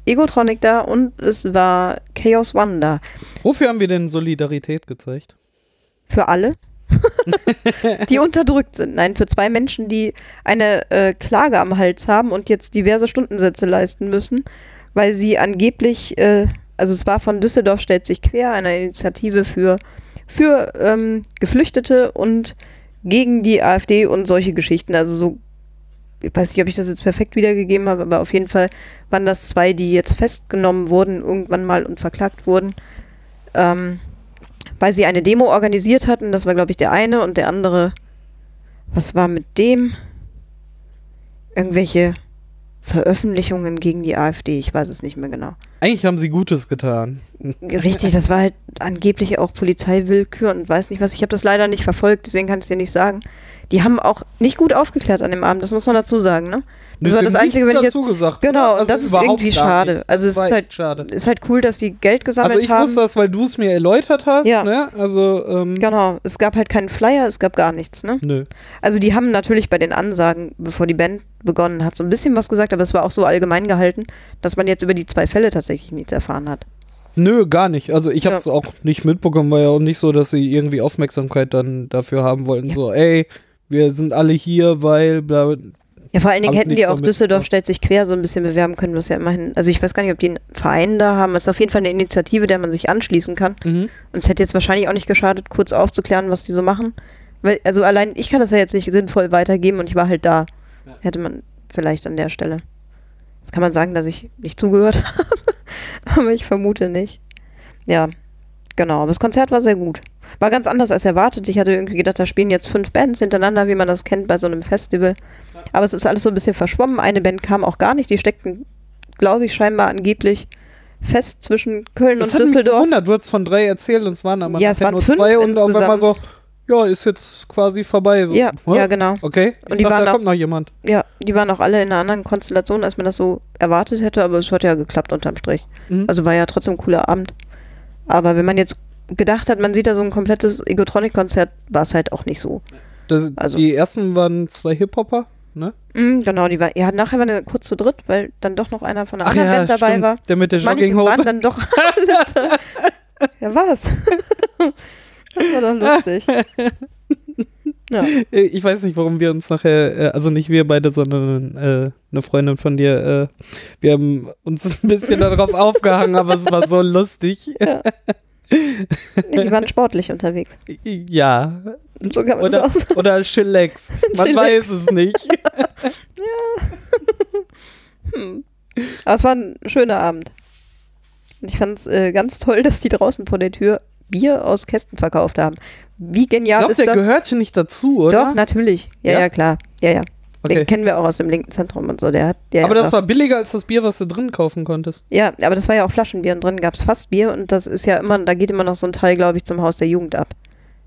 Egotronic da und es war Chaos One da. Wofür haben wir denn Solidarität gezeigt? Für alle, <laughs> die unterdrückt sind. Nein, für zwei Menschen, die eine äh, Klage am Hals haben und jetzt diverse Stundensätze leisten müssen, weil sie angeblich, äh, also es war von Düsseldorf stellt sich quer, eine Initiative für, für ähm, Geflüchtete und gegen die AfD und solche Geschichten. Also so, ich weiß nicht, ob ich das jetzt perfekt wiedergegeben habe, aber auf jeden Fall waren das zwei, die jetzt festgenommen wurden, irgendwann mal und verklagt wurden. Ähm, weil sie eine Demo organisiert hatten. Das war, glaube ich, der eine und der andere. Was war mit dem? Irgendwelche Veröffentlichungen gegen die AfD. Ich weiß es nicht mehr genau. Eigentlich haben sie Gutes getan. Richtig, das war halt angeblich auch Polizeiwillkür und weiß nicht was. Ich habe das leider nicht verfolgt, deswegen kann ich es dir nicht sagen. Die haben auch nicht gut aufgeklärt an dem Abend, das muss man dazu sagen, ne? Das war das Einzige, wenn ich jetzt. gesagt. Genau, Also und das ist irgendwie schade. nicht. Also es ist halt, schade. ist halt cool, dass die Geld gesammelt Also ich haben. wusste das, weil du es mir erläutert hast. Ja. Ne? Also, ähm, Genau, es gab halt keinen Flyer, es gab gar nichts, ne? nö. Also die haben natürlich bei den Ansagen, bevor die Band begonnen hat, so ein bisschen was gesagt, aber es war auch so allgemein gehalten, dass man jetzt über die zwei Fälle tatsächlich nichts erfahren hat. Nö, gar nicht. Also ich habe es Ja. auch nicht mitbekommen, war ja auch nicht so, dass sie irgendwie Aufmerksamkeit dann dafür haben wollten. Ja. So, ey, wir sind alle hier, weil bla, Ja, vor allen Dingen hätten die auch Düsseldorf stellt sich quer so ein bisschen bewerben können, was ja immerhin, also ich weiß gar nicht, ob die einen Verein da haben. Es ist auf jeden Fall eine Initiative, der man sich anschließen kann. mhm. Und es hätte jetzt wahrscheinlich auch nicht geschadet, kurz aufzuklären, was die so machen. Weil, also allein ich kann das ja jetzt nicht sinnvoll weitergeben und ich war halt da. Ja. Hätte man vielleicht an der Stelle. Jetzt kann man sagen, dass ich nicht zugehört <laughs> habe, aber ich vermute nicht. Ja, genau. Aber das Konzert war sehr gut. War ganz anders als erwartet. Ich hatte irgendwie gedacht, da spielen jetzt fünf Bands hintereinander, wie man das kennt bei so einem Festival. Aber es ist alles so ein bisschen verschwommen. Eine Band kam auch gar nicht. Die steckten, glaube ich, scheinbar angeblich fest zwischen Köln Das und mich Düsseldorf. gewundert. Du hast von drei erzählt und es waren aber Ja, es waren nur fünf zwei und auf einmal so, ja, ist jetzt quasi vorbei. So, Ja, ja, genau. Okay, ich Und die dachte, waren da auch- kommt noch jemand. Ja, die waren auch alle in einer anderen Konstellation, als man das so erwartet hätte, aber es hat ja geklappt unterm Strich. Mhm. Also war ja trotzdem ein cooler Abend. Aber wenn man jetzt gedacht hat, man sieht da so ein komplettes Egotronic-Konzert, war es halt auch nicht so. Das, also- die ersten waren zwei Hip-Hopper, ne? Mhm, genau, die war, ja, nachher waren wir kurz zu dritt, weil dann doch noch einer von einer Ach anderen ja, Band dabei stimmt. war. Der mit der es waren Jogginghose. dann doch <laughs> alle. Ja, was? <laughs> das war doch lustig. <laughs> Ja. Ich weiß nicht, warum wir uns nachher, äh, also nicht wir beide, sondern äh, eine Freundin von dir, äh, wir haben uns ein bisschen darauf aufgehangen, aber es war so lustig. ja. Nee, die waren sportlich unterwegs. Ja. So kann man Oder, auch sagen. oder chillaxed. <laughs> Man Chillaxed. weiß es nicht. <laughs> Hm. Aber es war ein schöner Abend. Und ich fand es äh, ganz toll, dass die draußen vor der Tür Bier aus Kästen verkauft haben. Wie Ich genial glaube, ist der das? gehört schon nicht dazu, oder? Doch, natürlich. Ja, Ja? ja, klar. Ja, ja. Okay. Den kennen wir auch aus dem linken Zentrum und so. Der hat, der aber das war billiger als das Bier, was du drin kaufen konntest. Ja, aber das war ja auch Flaschenbier und drin gab es Fassbier und das ist ja immer, da geht immer noch so ein Teil, glaube ich, zum Haus der Jugend ab.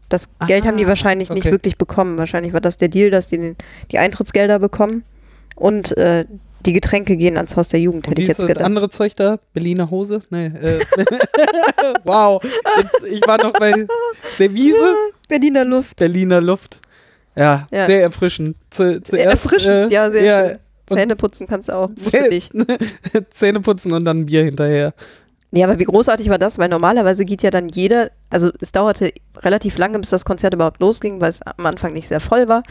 Das Ah, Geld haben die wahrscheinlich nicht okay. wirklich bekommen. Wahrscheinlich war das der Deal, dass die den, die Eintrittsgelder bekommen und äh, die Getränke gehen ans Haus der Jugend, Und hätte ich jetzt gedacht. andere Zeug da? Berliner Hose? Nee. Äh, <laughs> wow. Jetzt, ich war noch bei der Wiese. <laughs> Berliner Luft. Berliner Luft. Ja, Ja. sehr erfrischend. Zu, zuerst, erfrischend, äh, ja, sehr ja, schön. Zähne putzen kannst du auch. Zäh- nicht. <laughs> Zähne putzen und dann ein Bier hinterher. Nee, aber wie großartig war das? Weil normalerweise geht ja dann jeder, also es dauerte relativ lange, bis das Konzert überhaupt losging, weil es am Anfang nicht sehr voll war.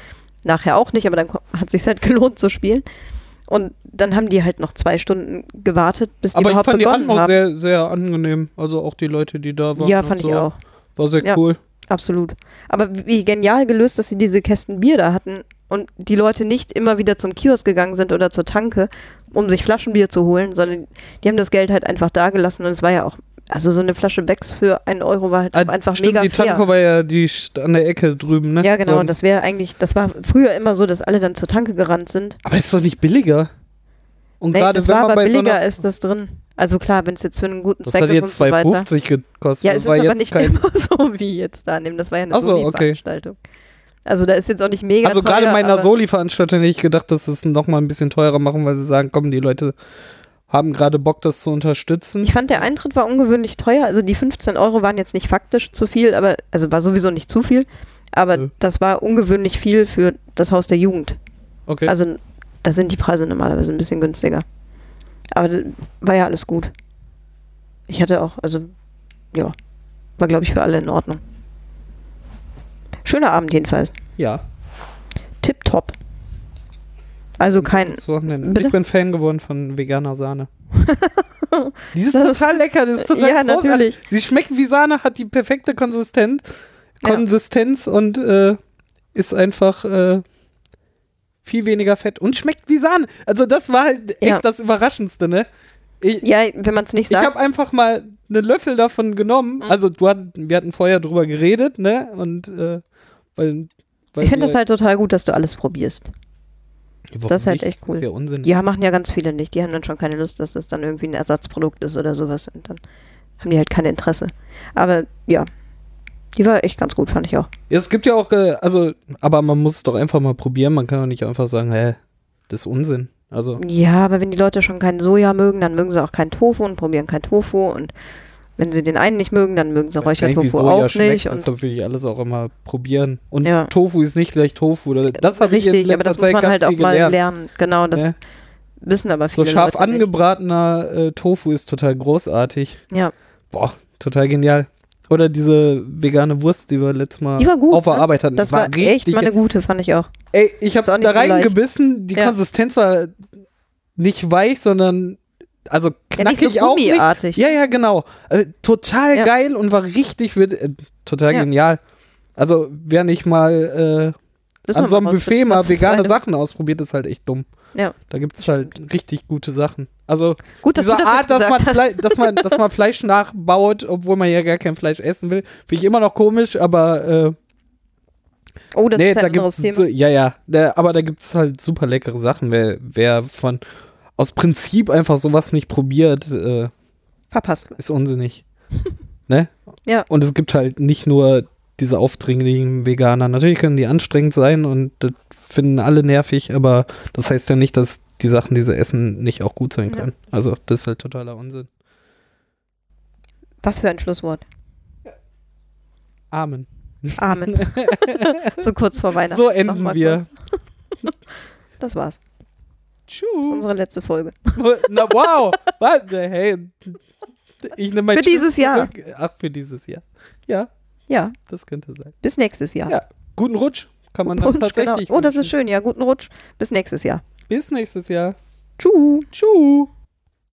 Nachher auch nicht, aber dann hat es sich halt <laughs> gelohnt zu spielen. Und dann haben die halt noch zwei Stunden gewartet, bis die Aber ich überhaupt fand die begonnen Atmos haben. sehr, sehr angenehm. Also auch die Leute, die da waren. ja, fand so. ich auch. War sehr Ja. cool. Absolut. Aber wie genial gelöst, dass sie diese Kästen Bier da hatten und die Leute nicht immer wieder zum Kiosk gegangen sind oder zur Tanke, um sich Flaschenbier zu holen, sondern die haben das Geld halt einfach da gelassen und es war ja auch, also so eine Flasche Becks für einen Euro war halt Ah, einfach stimmt, mega die fair. Tanke war ja die an der Ecke drüben, ne? Ja, genau. So. Und das wäre eigentlich, das war früher immer so, dass alle dann zur Tanke gerannt sind. aber ist doch nicht billiger. Und Nee, gerade das wenn war man aber bei so billiger einer, ist das drin. Also klar, wenn es jetzt für einen guten Zweck hat ist jetzt und so weiter. 2,50 gekostet. Ja, es ist war aber jetzt nicht kein, <laughs> immer so wie jetzt da nehmen. Das war ja eine Ach so, okay. Soli-Veranstaltung. Also da ist jetzt auch nicht mega Also teuer, gerade bei einer aber- Soli-Veranstaltung hätte ich gedacht, dass sie es noch mal ein bisschen teurer machen, weil sie sagen, komm, die Leute haben gerade Bock, das zu unterstützen. Ich fand, der Eintritt war ungewöhnlich teuer. Also die 15 Euro waren jetzt nicht faktisch zu viel, aber also war sowieso nicht zu viel. Aber Nö. das war ungewöhnlich viel für das Haus der Jugend. Okay. Also da sind die Preise normalerweise ein bisschen günstiger. Aber war ja alles gut. Ich hatte auch, also ja, war glaube ich für alle in Ordnung. Schöner Abend jedenfalls. ja. Tipptopp. Also kein, So, ne, Bitte? ich bin Fan geworden von veganer Sahne. <laughs> die ist Das- total lecker, das ist total Ja, großartig. natürlich. Sie schmeckt wie Sahne, hat die perfekte Konsistenz, Ja. Konsistenz und äh, ist einfach äh, viel weniger Fett und schmeckt wie Sahne. Also das war halt echt Ja. das Überraschendste, ne? Ich, ja, wenn man es nicht ich sagt. habe einfach mal einen Löffel davon genommen. Mhm. Also du hat, wir hatten vorher drüber geredet, ne? Und äh, weil, weil Ich finde das halt total gut, dass du alles probierst. Warum das ist halt echt cool. Ja Unsinn. Ja, machen ja ganz viele nicht. Die haben dann schon keine Lust, dass das dann irgendwie ein Ersatzprodukt ist oder sowas. Und dann haben die halt kein Interesse. Aber ja, die war echt ganz gut, fand ich auch. Ja, Es gibt ja auch, äh, also, aber man muss es doch einfach mal probieren. Man kann doch nicht einfach sagen, hä, das ist Unsinn. Also, Ja, aber wenn die Leute schon kein Soja mögen, dann mögen sie auch kein Tofu und probieren kein Tofu. Und wenn sie den einen nicht mögen, dann mögen sie nicht, Räuchertofu auch schmeckt. nicht. Das Und will ich alles auch immer probieren. Und Ja. Tofu ist nicht gleich Tofu. Das habe ich richtig, aber das muss Zeit man ganz halt auch mal gelernt. lernen. Genau, das Ne? wissen aber So viele scharf Leute nicht. angebratener äh, Tofu ist total großartig. Ja, boah, total genial. Oder diese vegane Wurst, die wir letztes Mal Die war gut, auf der ne? Arbeit hatten. Das war, echt richtig mal eine gute, fand ich auch. Ey, ich habe da so reingebissen, die Ja. Konsistenz war nicht weich, sondern also Ja, nicht so knackig auch nicht. Ja, ja, genau. Äh, total Ja. geil und war richtig, äh, total Ja. genial. Also, wer nicht mal äh, an so einem Buffet mal vegane Sachen ausprobiert, ist halt echt dumm. Ja. Da gibt es halt richtig gute Sachen. Also, Gut, dass diese das Art, dass man. Flei dass, man, dass man <laughs> Fleisch nachbaut, obwohl man ja gar kein Fleisch essen will, finde ich immer noch komisch, aber äh, Oh, das nee, ist da ein anderes gibt's Thema. so, ja, ja, da, aber da gibt es halt super leckere Sachen. Wer, wer von aus Prinzip einfach sowas nicht probiert, äh, Verpasst. ist unsinnig. <laughs> ne? Ja. Und es gibt halt nicht nur diese aufdringlichen Veganer. Natürlich können die anstrengend sein und das finden alle nervig, aber das heißt ja nicht, dass die Sachen, die sie essen, nicht auch gut sein Ja. können. Also, das ist halt totaler Unsinn. Was für ein Schlusswort. Amen. Amen. <laughs> so kurz vor Weihnachten. So enden wir. kurz. <laughs> Das war's. Das ist Tschüss. unsere letzte Folge. <laughs> Na, wow. Warte, hey. Ich nehme mein Für dieses Tschüss Jahr. zurück. Ach, für dieses Jahr. Ja, Ja, das könnte sein. bis nächstes Jahr. Ja, guten Rutsch. Kann man dann Rutsch, genau. tatsächlich. Oh, das ist schön. Ja, guten Rutsch. Bis nächstes Jahr. Bis nächstes Jahr. Tschüss. Tschüss.